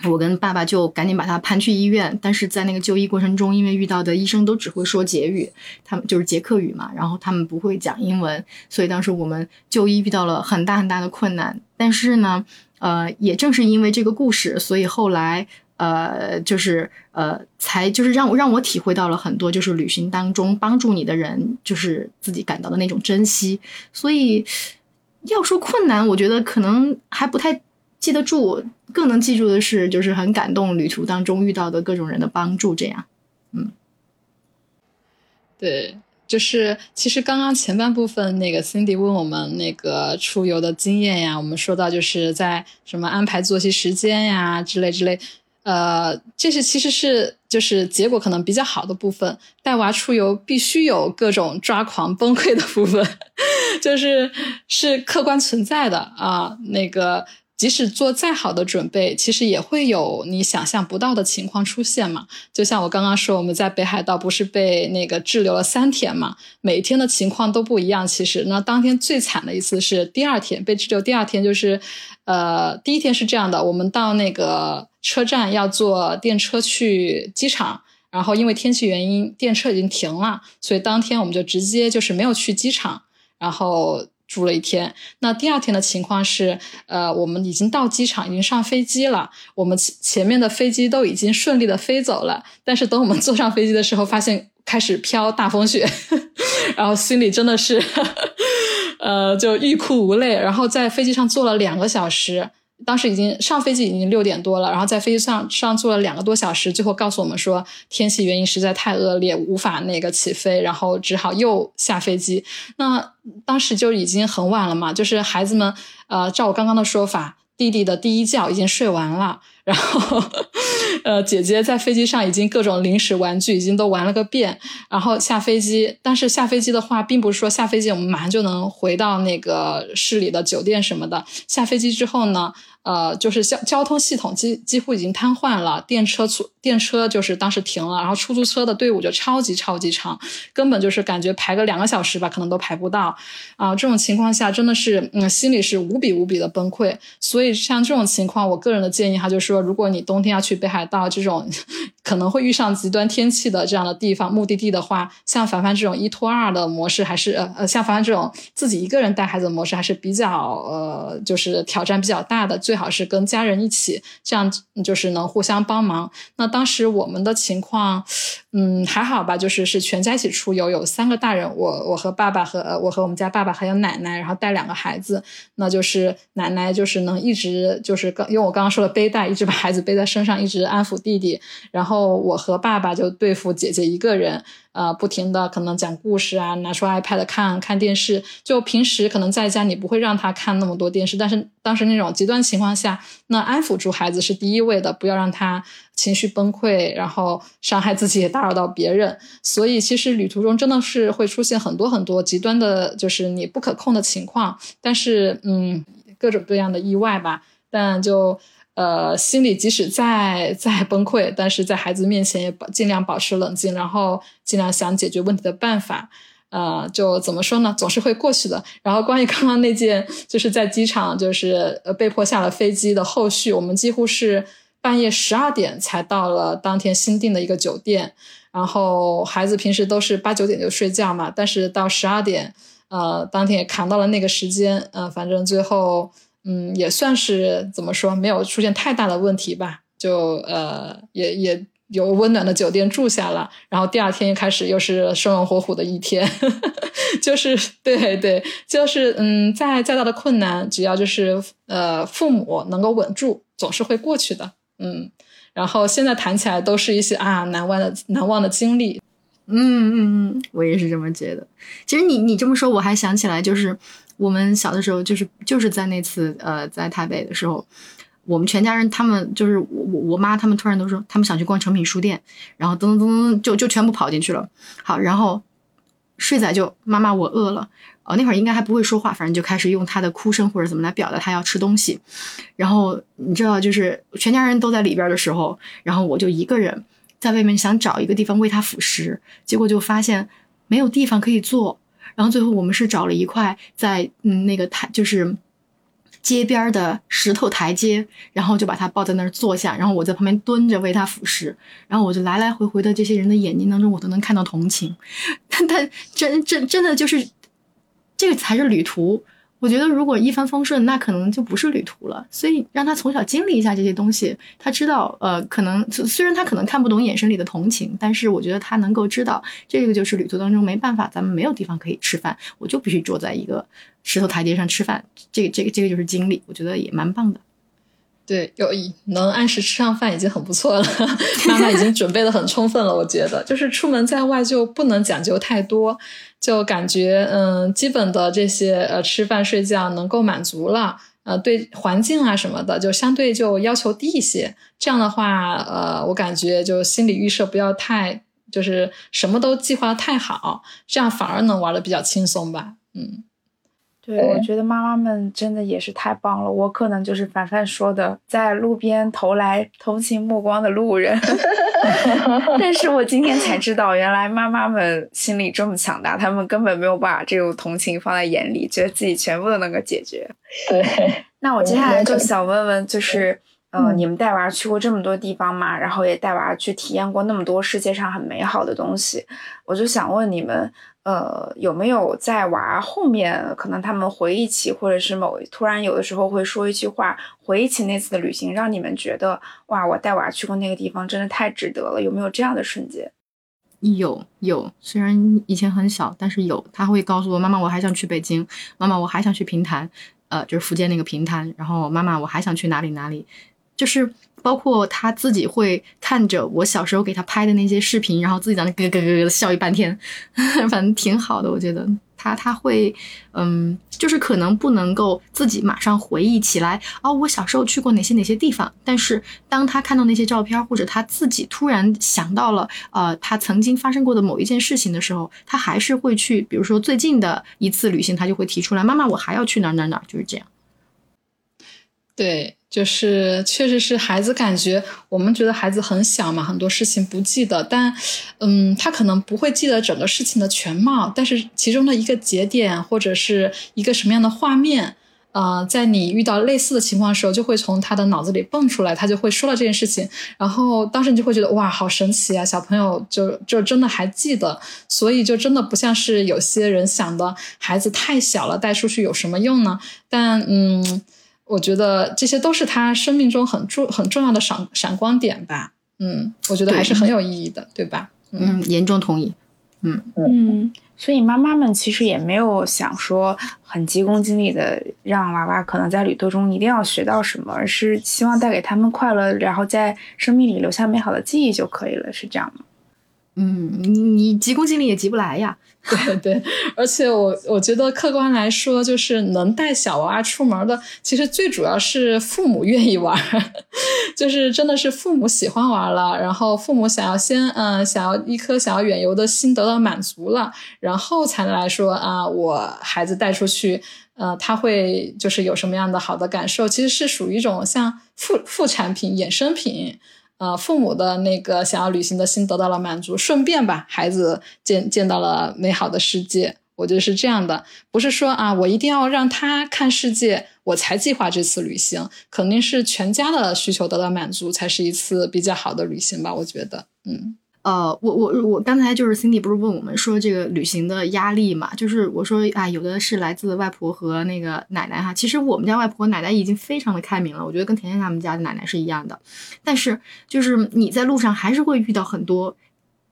我跟爸爸就赶紧把他攀去医院，但是在那个就医过程中，因为遇到的医生都只会说捷语，他们就是捷克语嘛，然后他们不会讲英文，所以当时我们就医遇到了很大很大的困难。但是呢，呃，也正是因为这个故事，所以后来。呃，就是呃，才就是让我让我体会到了很多，就是旅行当中帮助你的人，就是自己感到的那种珍惜。所以要说困难，我觉得可能还不太记得住，更能记住的是，就是很感动旅途当中遇到的各种人的帮助。这样，嗯，对，就是其实刚刚前半部分那个 Cindy 问我们那个出游的经验呀，我们说到就是在什么安排作息时间呀之类之类。呃，这是其实是就是结果可能比较好的部分。带娃出游必须有各种抓狂崩溃的部分，就是是客观存在的啊。那个即使做再好的准备，其实也会有你想象不到的情况出现嘛。就像我刚刚说，我们在北海道不是被那个滞留了三天嘛，每天的情况都不一样。其实那当天最惨的一次是第二天被滞留，第二天就是。呃，第一天是这样的，我们到那个车站要坐电车去机场，然后因为天气原因，电车已经停了，所以当天我们就直接就是没有去机场，然后住了一天。那第二天的情况是，呃，我们已经到机场，已经上飞机了，我们前前面的飞机都已经顺利的飞走了，但是等我们 *laughs* 坐上飞机的时候，发现开始飘大风雪，*laughs* 然后心里真的是。*laughs* 呃，就欲哭无泪，然后在飞机上坐了两个小时，当时已经上飞机已经六点多了，然后在飞机上上坐了两个多小时，最后告诉我们说天气原因实在太恶劣，无法那个起飞，然后只好又下飞机。那当时就已经很晚了嘛，就是孩子们，呃，照我刚刚的说法，弟弟的第一觉已经睡完了。然后，*laughs* 呃，姐姐在飞机上已经各种零食玩具已经都玩了个遍。然后下飞机，但是下飞机的话，并不是说下飞机我们马上就能回到那个市里的酒店什么的。下飞机之后呢？呃，就是交交通系统几几乎已经瘫痪了，电车出电车就是当时停了，然后出租车的队伍就超级超级长，根本就是感觉排个两个小时吧，可能都排不到啊。这种情况下真的是，嗯，心里是无比无比的崩溃。所以像这种情况，我个人的建议哈，就是说，如果你冬天要去北海道这种 *laughs* 可能会遇上极端天气的这样的地方目的地的话，像凡凡这种一拖二的模式，还是呃呃，像凡凡这种自己一个人带孩子的模式，还是比较呃，就是挑战比较大的。最最好是跟家人一起，这样就是能互相帮忙。那当时我们的情况，嗯，还好吧，就是是全家一起出游，有三个大人，我我和爸爸和我和我们家爸爸还有奶奶，然后带两个孩子。那就是奶奶就是能一直就是刚，因为我刚刚说了背带，一直把孩子背在身上，一直安抚弟弟。然后我和爸爸就对付姐姐一个人。呃，不停的可能讲故事啊，拿出 iPad 看看电视。就平时可能在家你不会让他看那么多电视，但是当时那种极端情况下，那安抚住孩子是第一位的，不要让他情绪崩溃，然后伤害自己也打扰到别人。所以其实旅途中真的是会出现很多很多极端的，就是你不可控的情况。但是嗯，各种各样的意外吧，但就。呃，心里即使再再崩溃，但是在孩子面前也保尽量保持冷静，然后尽量想解决问题的办法。呃，就怎么说呢，总是会过去的。然后关于刚刚那件，就是在机场就是呃被迫下了飞机的后续，我们几乎是半夜十二点才到了当天新订的一个酒店。然后孩子平时都是八九点就睡觉嘛，但是到十二点，呃，当天也扛到了那个时间。呃，反正最后。嗯，也算是怎么说，没有出现太大的问题吧。就呃，也也有温暖的酒店住下了，然后第二天开始又是生龙活虎的一天，*laughs* 就是对对，就是嗯，再再大的困难，只要就是呃父母能够稳住，总是会过去的。嗯，然后现在谈起来都是一些啊难忘的难忘的经历。嗯嗯嗯，我也是这么觉得。其实你你这么说，我还想起来，就是我们小的时候就是就是在那次呃在台北的时候，我们全家人他们就是我我我妈他们突然都说他们想去逛诚品书店，然后噔噔噔噔就就全部跑进去了。好，然后睡仔就妈妈我饿了。哦，那会儿应该还不会说话，反正就开始用他的哭声或者怎么来表达他要吃东西。然后你知道，就是全家人都在里边的时候，然后我就一个人在外面想找一个地方喂他辅食，结果就发现没有地方可以坐。然后最后我们是找了一块在嗯那个台就是街边的石头台阶，然后就把他抱在那儿坐下，然后我在旁边蹲着为他辅食。然后我就来来回回的这些人的眼睛当中，我都能看到同情。*laughs* 但但真真真的就是。这个才是旅途。我觉得如果一帆风顺，那可能就不是旅途了。所以让他从小经历一下这些东西，他知道，呃，可能虽然他可能看不懂眼神里的同情，但是我觉得他能够知道，这个就是旅途当中没办法，咱们没有地方可以吃饭，我就必须坐在一个石头台阶上吃饭。这个这个这个就是经历，我觉得也蛮棒的。对，有能按时吃上饭已经很不错了，妈妈已经准备的很充分了。我觉得，就是出门在外就不能讲究太多，就感觉嗯，基本的这些呃吃饭睡觉能够满足了，呃，对环境啊什么的就相对就要求低一些。这样的话，呃，我感觉就心理预设不要太，就是什么都计划太好，这样反而能玩的比较轻松吧。嗯。对，我觉得妈妈们真的也是太棒了。我可能就是凡凡说的，在路边投来同情目光的路人。*laughs* 但是我今天才知道，原来妈妈们心里这么强大，他们根本没有把这种同情放在眼里，觉得自己全部都能够解决。对。那我接下来就想问问，就是，呃，你们带娃去过这么多地方嘛？然后也带娃去体验过那么多世界上很美好的东西，我就想问你们。呃，有没有在娃后面，可能他们回忆起，或者是某突然有的时候会说一句话，回忆起那次的旅行，让你们觉得哇，我带娃去过那个地方，真的太值得了。有没有这样的瞬间？有有，虽然以前很小，但是有。他会告诉我，妈妈，我还想去北京，妈妈，我还想去平潭，呃，就是福建那个平潭。然后妈妈，我还想去哪里哪里，就是。包括他自己会看着我小时候给他拍的那些视频，然后自己在那咯咯咯咯的笑一半天，*laughs* 反正挺好的。我觉得他他会，嗯，就是可能不能够自己马上回忆起来哦，我小时候去过哪些哪些地方。但是当他看到那些照片，或者他自己突然想到了，呃，他曾经发生过的某一件事情的时候，他还是会去，比如说最近的一次旅行，他就会提出来，妈妈，我还要去哪哪哪，就是这样。对。就是确实是孩子感觉，我们觉得孩子很小嘛，很多事情不记得，但，嗯，他可能不会记得整个事情的全貌，但是其中的一个节点或者是一个什么样的画面，呃，在你遇到类似的情况的时候，就会从他的脑子里蹦出来，他就会说了这件事情，然后当时你就会觉得哇，好神奇啊，小朋友就就真的还记得，所以就真的不像是有些人想的，孩子太小了带出去有什么用呢？但嗯。我觉得这些都是他生命中很重很重要的闪闪光点吧，嗯，我觉得还是很有意义的，对吧？嗯，严重同意。嗯嗯，所以妈妈们其实也没有想说很急功近利的让娃娃可能在旅途中一定要学到什么，而是希望带给他们快乐，然后在生命里留下美好的记忆就可以了，是这样吗？嗯，你你急功近利也急不来呀。*laughs* 对对，而且我我觉得客观来说，就是能带小娃出门的，其实最主要是父母愿意玩，*laughs* 就是真的是父母喜欢玩了，然后父母想要先嗯想要一颗想要远游的心得到满足了，然后才能来说啊，我孩子带出去，呃，他会就是有什么样的好的感受，其实是属于一种像副副产品衍生品。呃，父母的那个想要旅行的心得到了满足，顺便吧，孩子见见到了美好的世界，我觉得是这样的，不是说啊，我一定要让他看世界，我才计划这次旅行，肯定是全家的需求得到满足，才是一次比较好的旅行吧，我觉得，嗯。呃，我我我刚才就是 Cindy 不是问我们说这个旅行的压力嘛？就是我说啊，有的是来自外婆和那个奶奶哈。其实我们家外婆奶奶已经非常的开明了，我觉得跟甜甜他们家的奶奶是一样的。但是就是你在路上还是会遇到很多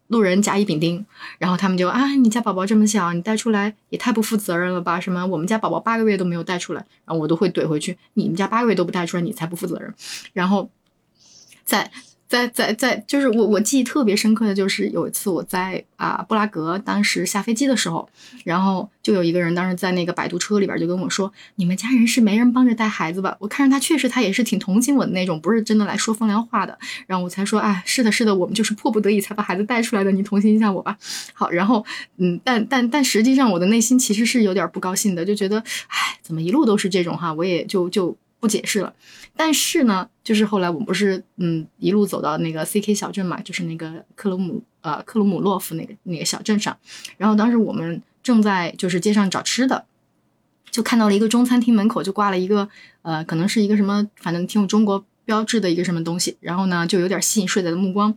路人甲乙丙丁，然后他们就啊，你家宝宝这么小，你带出来也太不负责任了吧？什么我们家宝宝八个月都没有带出来，然后我都会怼回去，你们家八个月都不带出来，你才不负责任。然后在。在在在，就是我我记忆特别深刻的就是有一次我在啊布拉格，当时下飞机的时候，然后就有一个人当时在那个摆渡车里边就跟我说：“你们家人是没人帮着带孩子吧？”我看着他确实他也是挺同情我的那种，不是真的来说风凉话的。然后我才说：“哎，是的，是的，我们就是迫不得已才把孩子带出来的，你同情一下我吧。”好，然后嗯，但但但实际上我的内心其实是有点不高兴的，就觉得哎，怎么一路都是这种哈，我也就就。不解释了，但是呢，就是后来我们不是嗯一路走到那个 C K 小镇嘛，就是那个克鲁姆呃克鲁姆洛夫那个那个小镇上，然后当时我们正在就是街上找吃的，就看到了一个中餐厅门口就挂了一个呃可能是一个什么反正挺有中国标志的一个什么东西，然后呢就有点吸引睡仔的目光，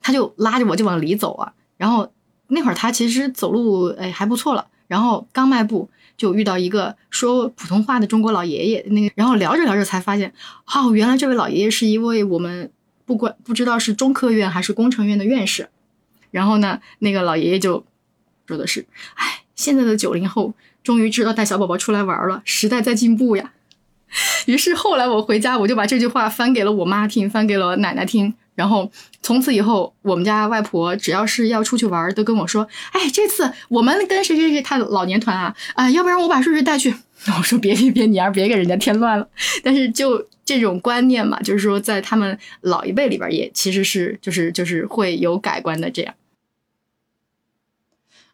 他就拉着我就往里走啊，然后那会儿他其实走路哎还不错了，然后刚迈步。就遇到一个说普通话的中国老爷爷，那个，然后聊着聊着才发现，哦，原来这位老爷爷是一位我们不管不知道是中科院还是工程院的院士。然后呢，那个老爷爷就说的是，哎，现在的九零后终于知道带小宝宝出来玩了，时代在进步呀。于是后来我回家，我就把这句话翻给了我妈听，翻给了奶奶听。然后从此以后，我们家外婆只要是要出去玩，都跟我说：“哎，这次我们跟谁谁谁他老年团啊，啊，要不然我把瑞瑞带去。” *laughs* 我说：“别别别，你儿别给人家添乱了。”但是就这种观念嘛，就是说在他们老一辈里边，也其实是就是就是会有改观的这样。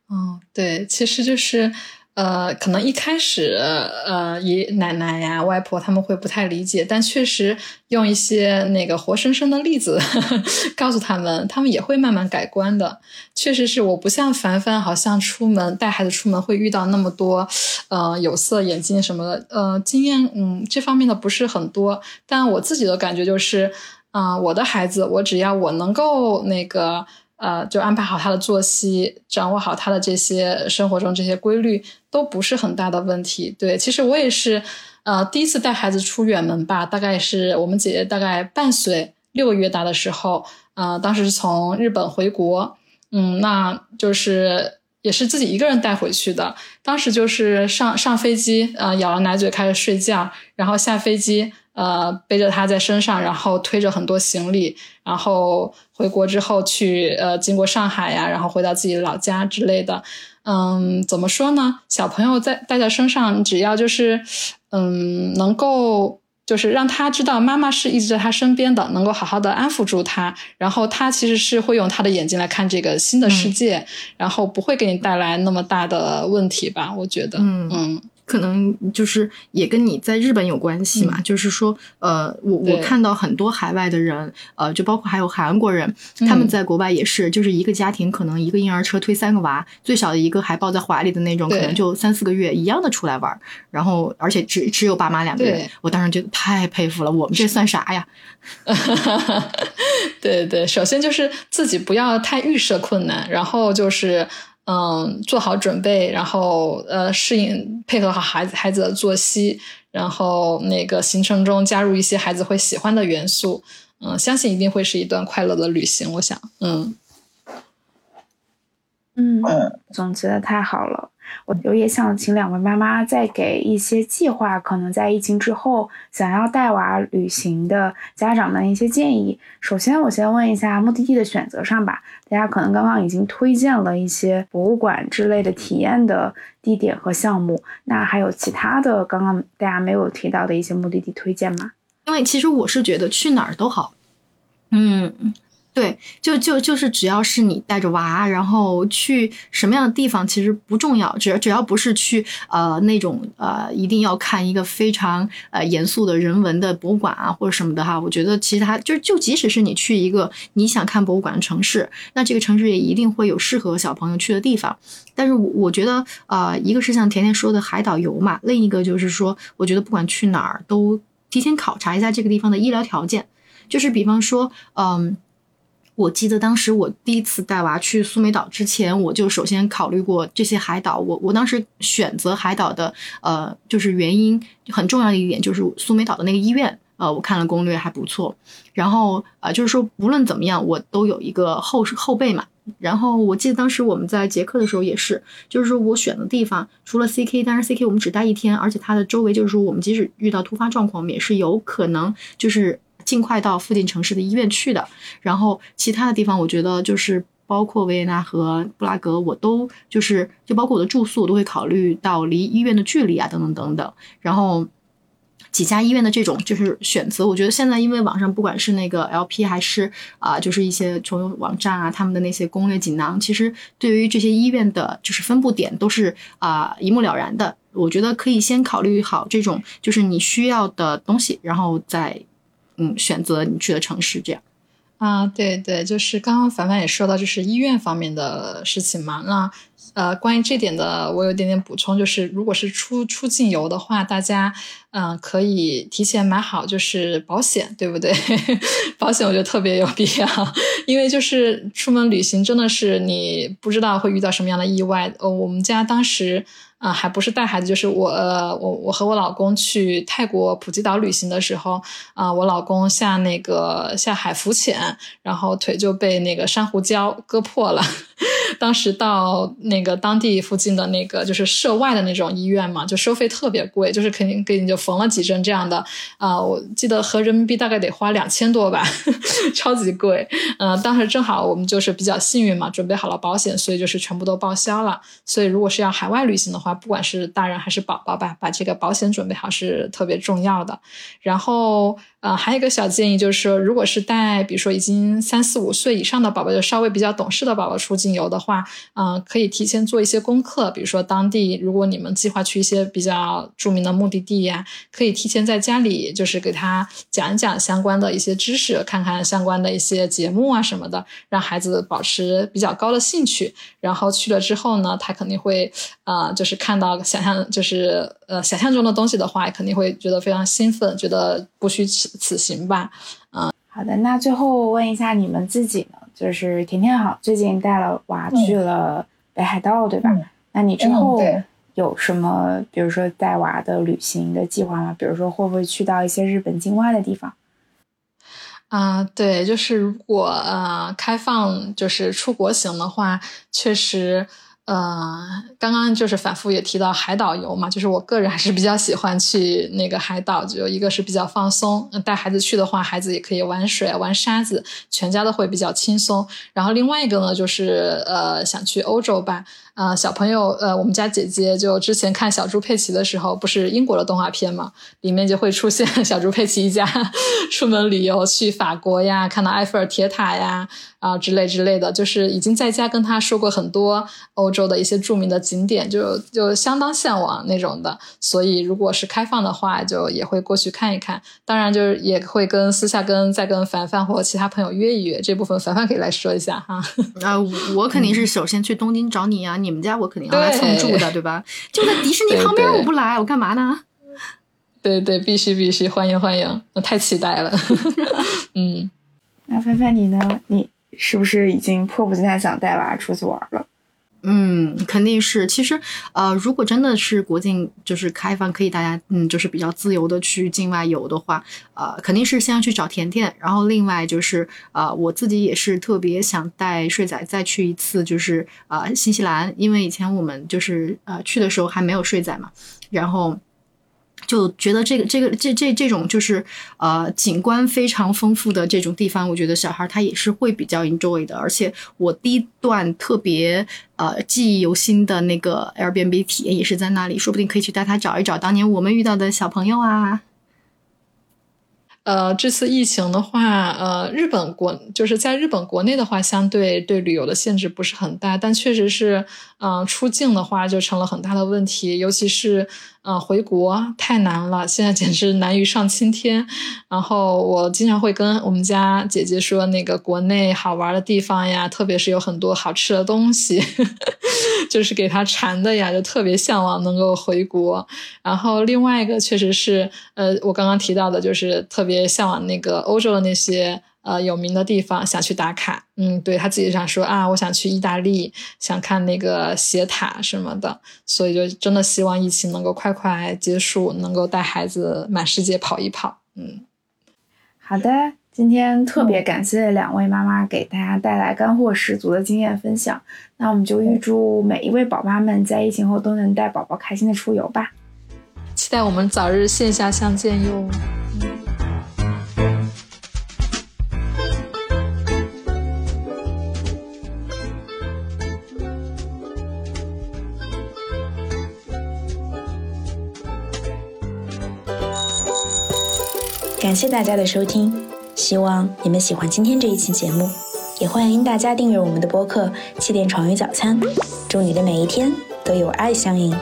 嗯，对，其实就是。呃，可能一开始，呃，爷爷奶奶呀、外婆他们会不太理解，但确实用一些那个活生生的例子 *laughs* 告诉他们，他们也会慢慢改观的。确实是，我不像凡凡，好像出门带孩子出门会遇到那么多，呃，有色眼镜什么的，呃，经验，嗯，这方面的不是很多。但我自己的感觉就是，啊，我的孩子，我只要我能够那个。呃，就安排好他的作息，掌握好他的这些生活中这些规律，都不是很大的问题。对，其实我也是，呃，第一次带孩子出远门吧，大概是我们姐姐大概半岁六个月大的时候，呃，当时是从日本回国，嗯，那就是也是自己一个人带回去的。当时就是上上飞机，呃，咬了奶嘴开始睡觉，然后下飞机。呃，背着他在身上，然后推着很多行李，然后回国之后去呃，经过上海呀，然后回到自己老家之类的。嗯，怎么说呢？小朋友在带在身上，只要就是嗯，能够就是让他知道妈妈是一直在他身边的，能够好好的安抚住他，然后他其实是会用他的眼睛来看这个新的世界，然后不会给你带来那么大的问题吧？我觉得，嗯嗯。可能就是也跟你在日本有关系嘛，就是说，呃，我我看到很多海外的人，呃，就包括还有韩国人，他们在国外也是，就是一个家庭可能一个婴儿车推三个娃，最小的一个还抱在怀里的那种，可能就三四个月一样的出来玩，然后而且只只有爸妈两个人，我当时觉得太佩服了，我们这算啥呀？*laughs* 对对，首先就是自己不要太预设困难，然后就是。嗯，做好准备，然后呃，适应配合好孩子孩子的作息，然后那个行程中加入一些孩子会喜欢的元素，嗯，相信一定会是一段快乐的旅行。我想，嗯嗯，总结的太好了。我也想请两位妈妈再给一些计划，可能在疫情之后想要带娃旅行的家长们一些建议。首先，我先问一下目的地的选择上吧。大家可能刚刚已经推荐了一些博物馆之类的体验的地点和项目，那还有其他的刚刚大家没有提到的一些目的地推荐吗？因为其实我是觉得去哪儿都好，嗯。对，就就就是只要是你带着娃，然后去什么样的地方其实不重要，只要只要不是去呃那种呃一定要看一个非常呃严肃的人文的博物馆啊或者什么的哈，我觉得其他就就即使是你去一个你想看博物馆的城市，那这个城市也一定会有适合小朋友去的地方。但是我我觉得呃一个是像甜甜说的海岛游嘛，另一个就是说我觉得不管去哪儿都提前考察一下这个地方的医疗条件，就是比方说嗯。我记得当时我第一次带娃去苏梅岛之前，我就首先考虑过这些海岛。我我当时选择海岛的，呃，就是原因很重要的一点就是苏梅岛的那个医院，呃，我看了攻略还不错。然后啊，就是说无论怎么样，我都有一个后后备嘛。然后我记得当时我们在捷克的时候也是，就是说我选的地方除了 C K，但是 C K 我们只待一天，而且它的周围就是说我们即使遇到突发状况，我们也是有可能就是。尽快到附近城市的医院去的。然后其他的地方，我觉得就是包括维也纳和布拉格，我都就是就包括我的住宿，我都会考虑到离医院的距离啊，等等等等。然后。几家医院的这种就是选择，我觉得现在因为网上不管是那个 LP 还是啊，就是一些穷游网站啊，他们的那些攻略锦囊，其实对于这些医院的就是分布点都是啊一目了然的。我觉得可以先考虑好这种就是你需要的东西，然后再嗯选择你去的城市这样。啊，对对，就是刚刚凡凡也说到，就是医院方面的事情嘛。那呃，关于这点的，我有点点补充，就是如果是出出境游的话，大家嗯可以提前买好就是保险，对不对？*laughs* 保险我觉得特别有必要，因为就是出门旅行真的是你不知道会遇到什么样的意外。呃，我们家当时。啊，还不是带孩子，就是我，我我和我老公去泰国普吉岛旅行的时候，啊，我老公下那个下海浮潜，然后腿就被那个珊瑚礁割破了。当时到那个当地附近的那个就是涉外的那种医院嘛，就收费特别贵，就是肯定给你就缝了几针这样的。啊，我记得合人民币大概得花两千多吧，*laughs* 超级贵。嗯，当时正好我们就是比较幸运嘛，准备好了保险，所以就是全部都报销了。所以如果是要海外旅行的话，不管是大人还是宝宝吧，把这个保险准备好是特别重要的。然后。呃，还有一个小建议就是说，如果是带，比如说已经三四五岁以上的宝宝，就稍微比较懂事的宝宝出境游的话，嗯，可以提前做一些功课。比如说当地，如果你们计划去一些比较著名的目的地呀，可以提前在家里就是给他讲一讲相关的一些知识，看看相关的一些节目啊什么的，让孩子保持比较高的兴趣。然后去了之后呢，他肯定会，呃，就是看到想象，就是呃想象中的东西的话，肯定会觉得非常兴奋，觉得不虚此此行吧。嗯，好的，那最后问一下你们自己呢，就是甜甜好，最近带了娃去了北海道，对吧？那你之后有什么，比如说带娃的旅行的计划吗？比如说会不会去到一些日本境外的地方？啊，对，就是如果呃开放就是出国行的话，确实，呃，刚刚就是反复也提到海岛游嘛，就是我个人还是比较喜欢去那个海岛，就一个是比较放松，带孩子去的话，孩子也可以玩水、玩沙子，全家都会比较轻松。然后另外一个呢，就是呃想去欧洲吧。啊，小朋友，呃，我们家姐姐就之前看小猪佩奇的时候，不是英国的动画片嘛，里面就会出现 *laughs* 小猪佩奇一家 *laughs* 出门旅游去法国呀，看到埃菲尔铁塔呀，啊之类之类的，就是已经在家跟他说过很多欧洲的一些著名的景点，就就相当向往那种的。所以如果是开放的话，就也会过去看一看。当然，就是也会跟私下跟再跟凡凡或其他朋友约一约，这部分凡凡可以来说一下哈。啊，我肯定是首先去东京找你啊。你们家我肯定要来蹭住的，对吧？就在迪士尼旁边，我不来，我干嘛呢？对对，必须必须，欢迎欢迎，我太期待了。*laughs* 嗯，那凡凡你呢？你是不是已经迫不及待想带娃出去玩了？嗯，肯定是。其实，呃，如果真的是国境就是开放，可以大家嗯，就是比较自由的去境外游的话，呃，肯定是先要去找甜甜。然后另外就是，呃，我自己也是特别想带睡仔再去一次，就是呃新西兰，因为以前我们就是呃去的时候还没有睡仔嘛，然后。就觉得这个这个这这这种就是呃景观非常丰富的这种地方，我觉得小孩他也是会比较 enjoy 的。而且我第一段特别呃记忆犹新的那个 Airbnb 体验也是在那里，说不定可以去带他找一找当年我们遇到的小朋友啊。呃，这次疫情的话，呃，日本国就是在日本国内的话，相对对旅游的限制不是很大，但确实是，嗯，出境的话就成了很大的问题，尤其是。啊，回国太难了，现在简直难于上青天。然后我经常会跟我们家姐姐说，那个国内好玩的地方呀，特别是有很多好吃的东西，*laughs* 就是给她馋的呀，就特别向往能够回国。然后另外一个确实是，呃，我刚刚提到的，就是特别向往那个欧洲的那些。呃，有名的地方想去打卡，嗯，对他自己想说啊，我想去意大利，想看那个斜塔什么的，所以就真的希望疫情能够快快结束，能够带孩子满世界跑一跑，嗯。好的，今天特别感谢两位妈妈给大家带来干货十足的经验分享，那我们就预祝每一位宝妈们在疫情后都能带宝宝开心的出游吧，期待我们早日线下相见哟。感谢大家的收听，希望你们喜欢今天这一期节目，也欢迎大家订阅我们的播客《气垫床与早餐》。祝你的每一天都有爱相迎。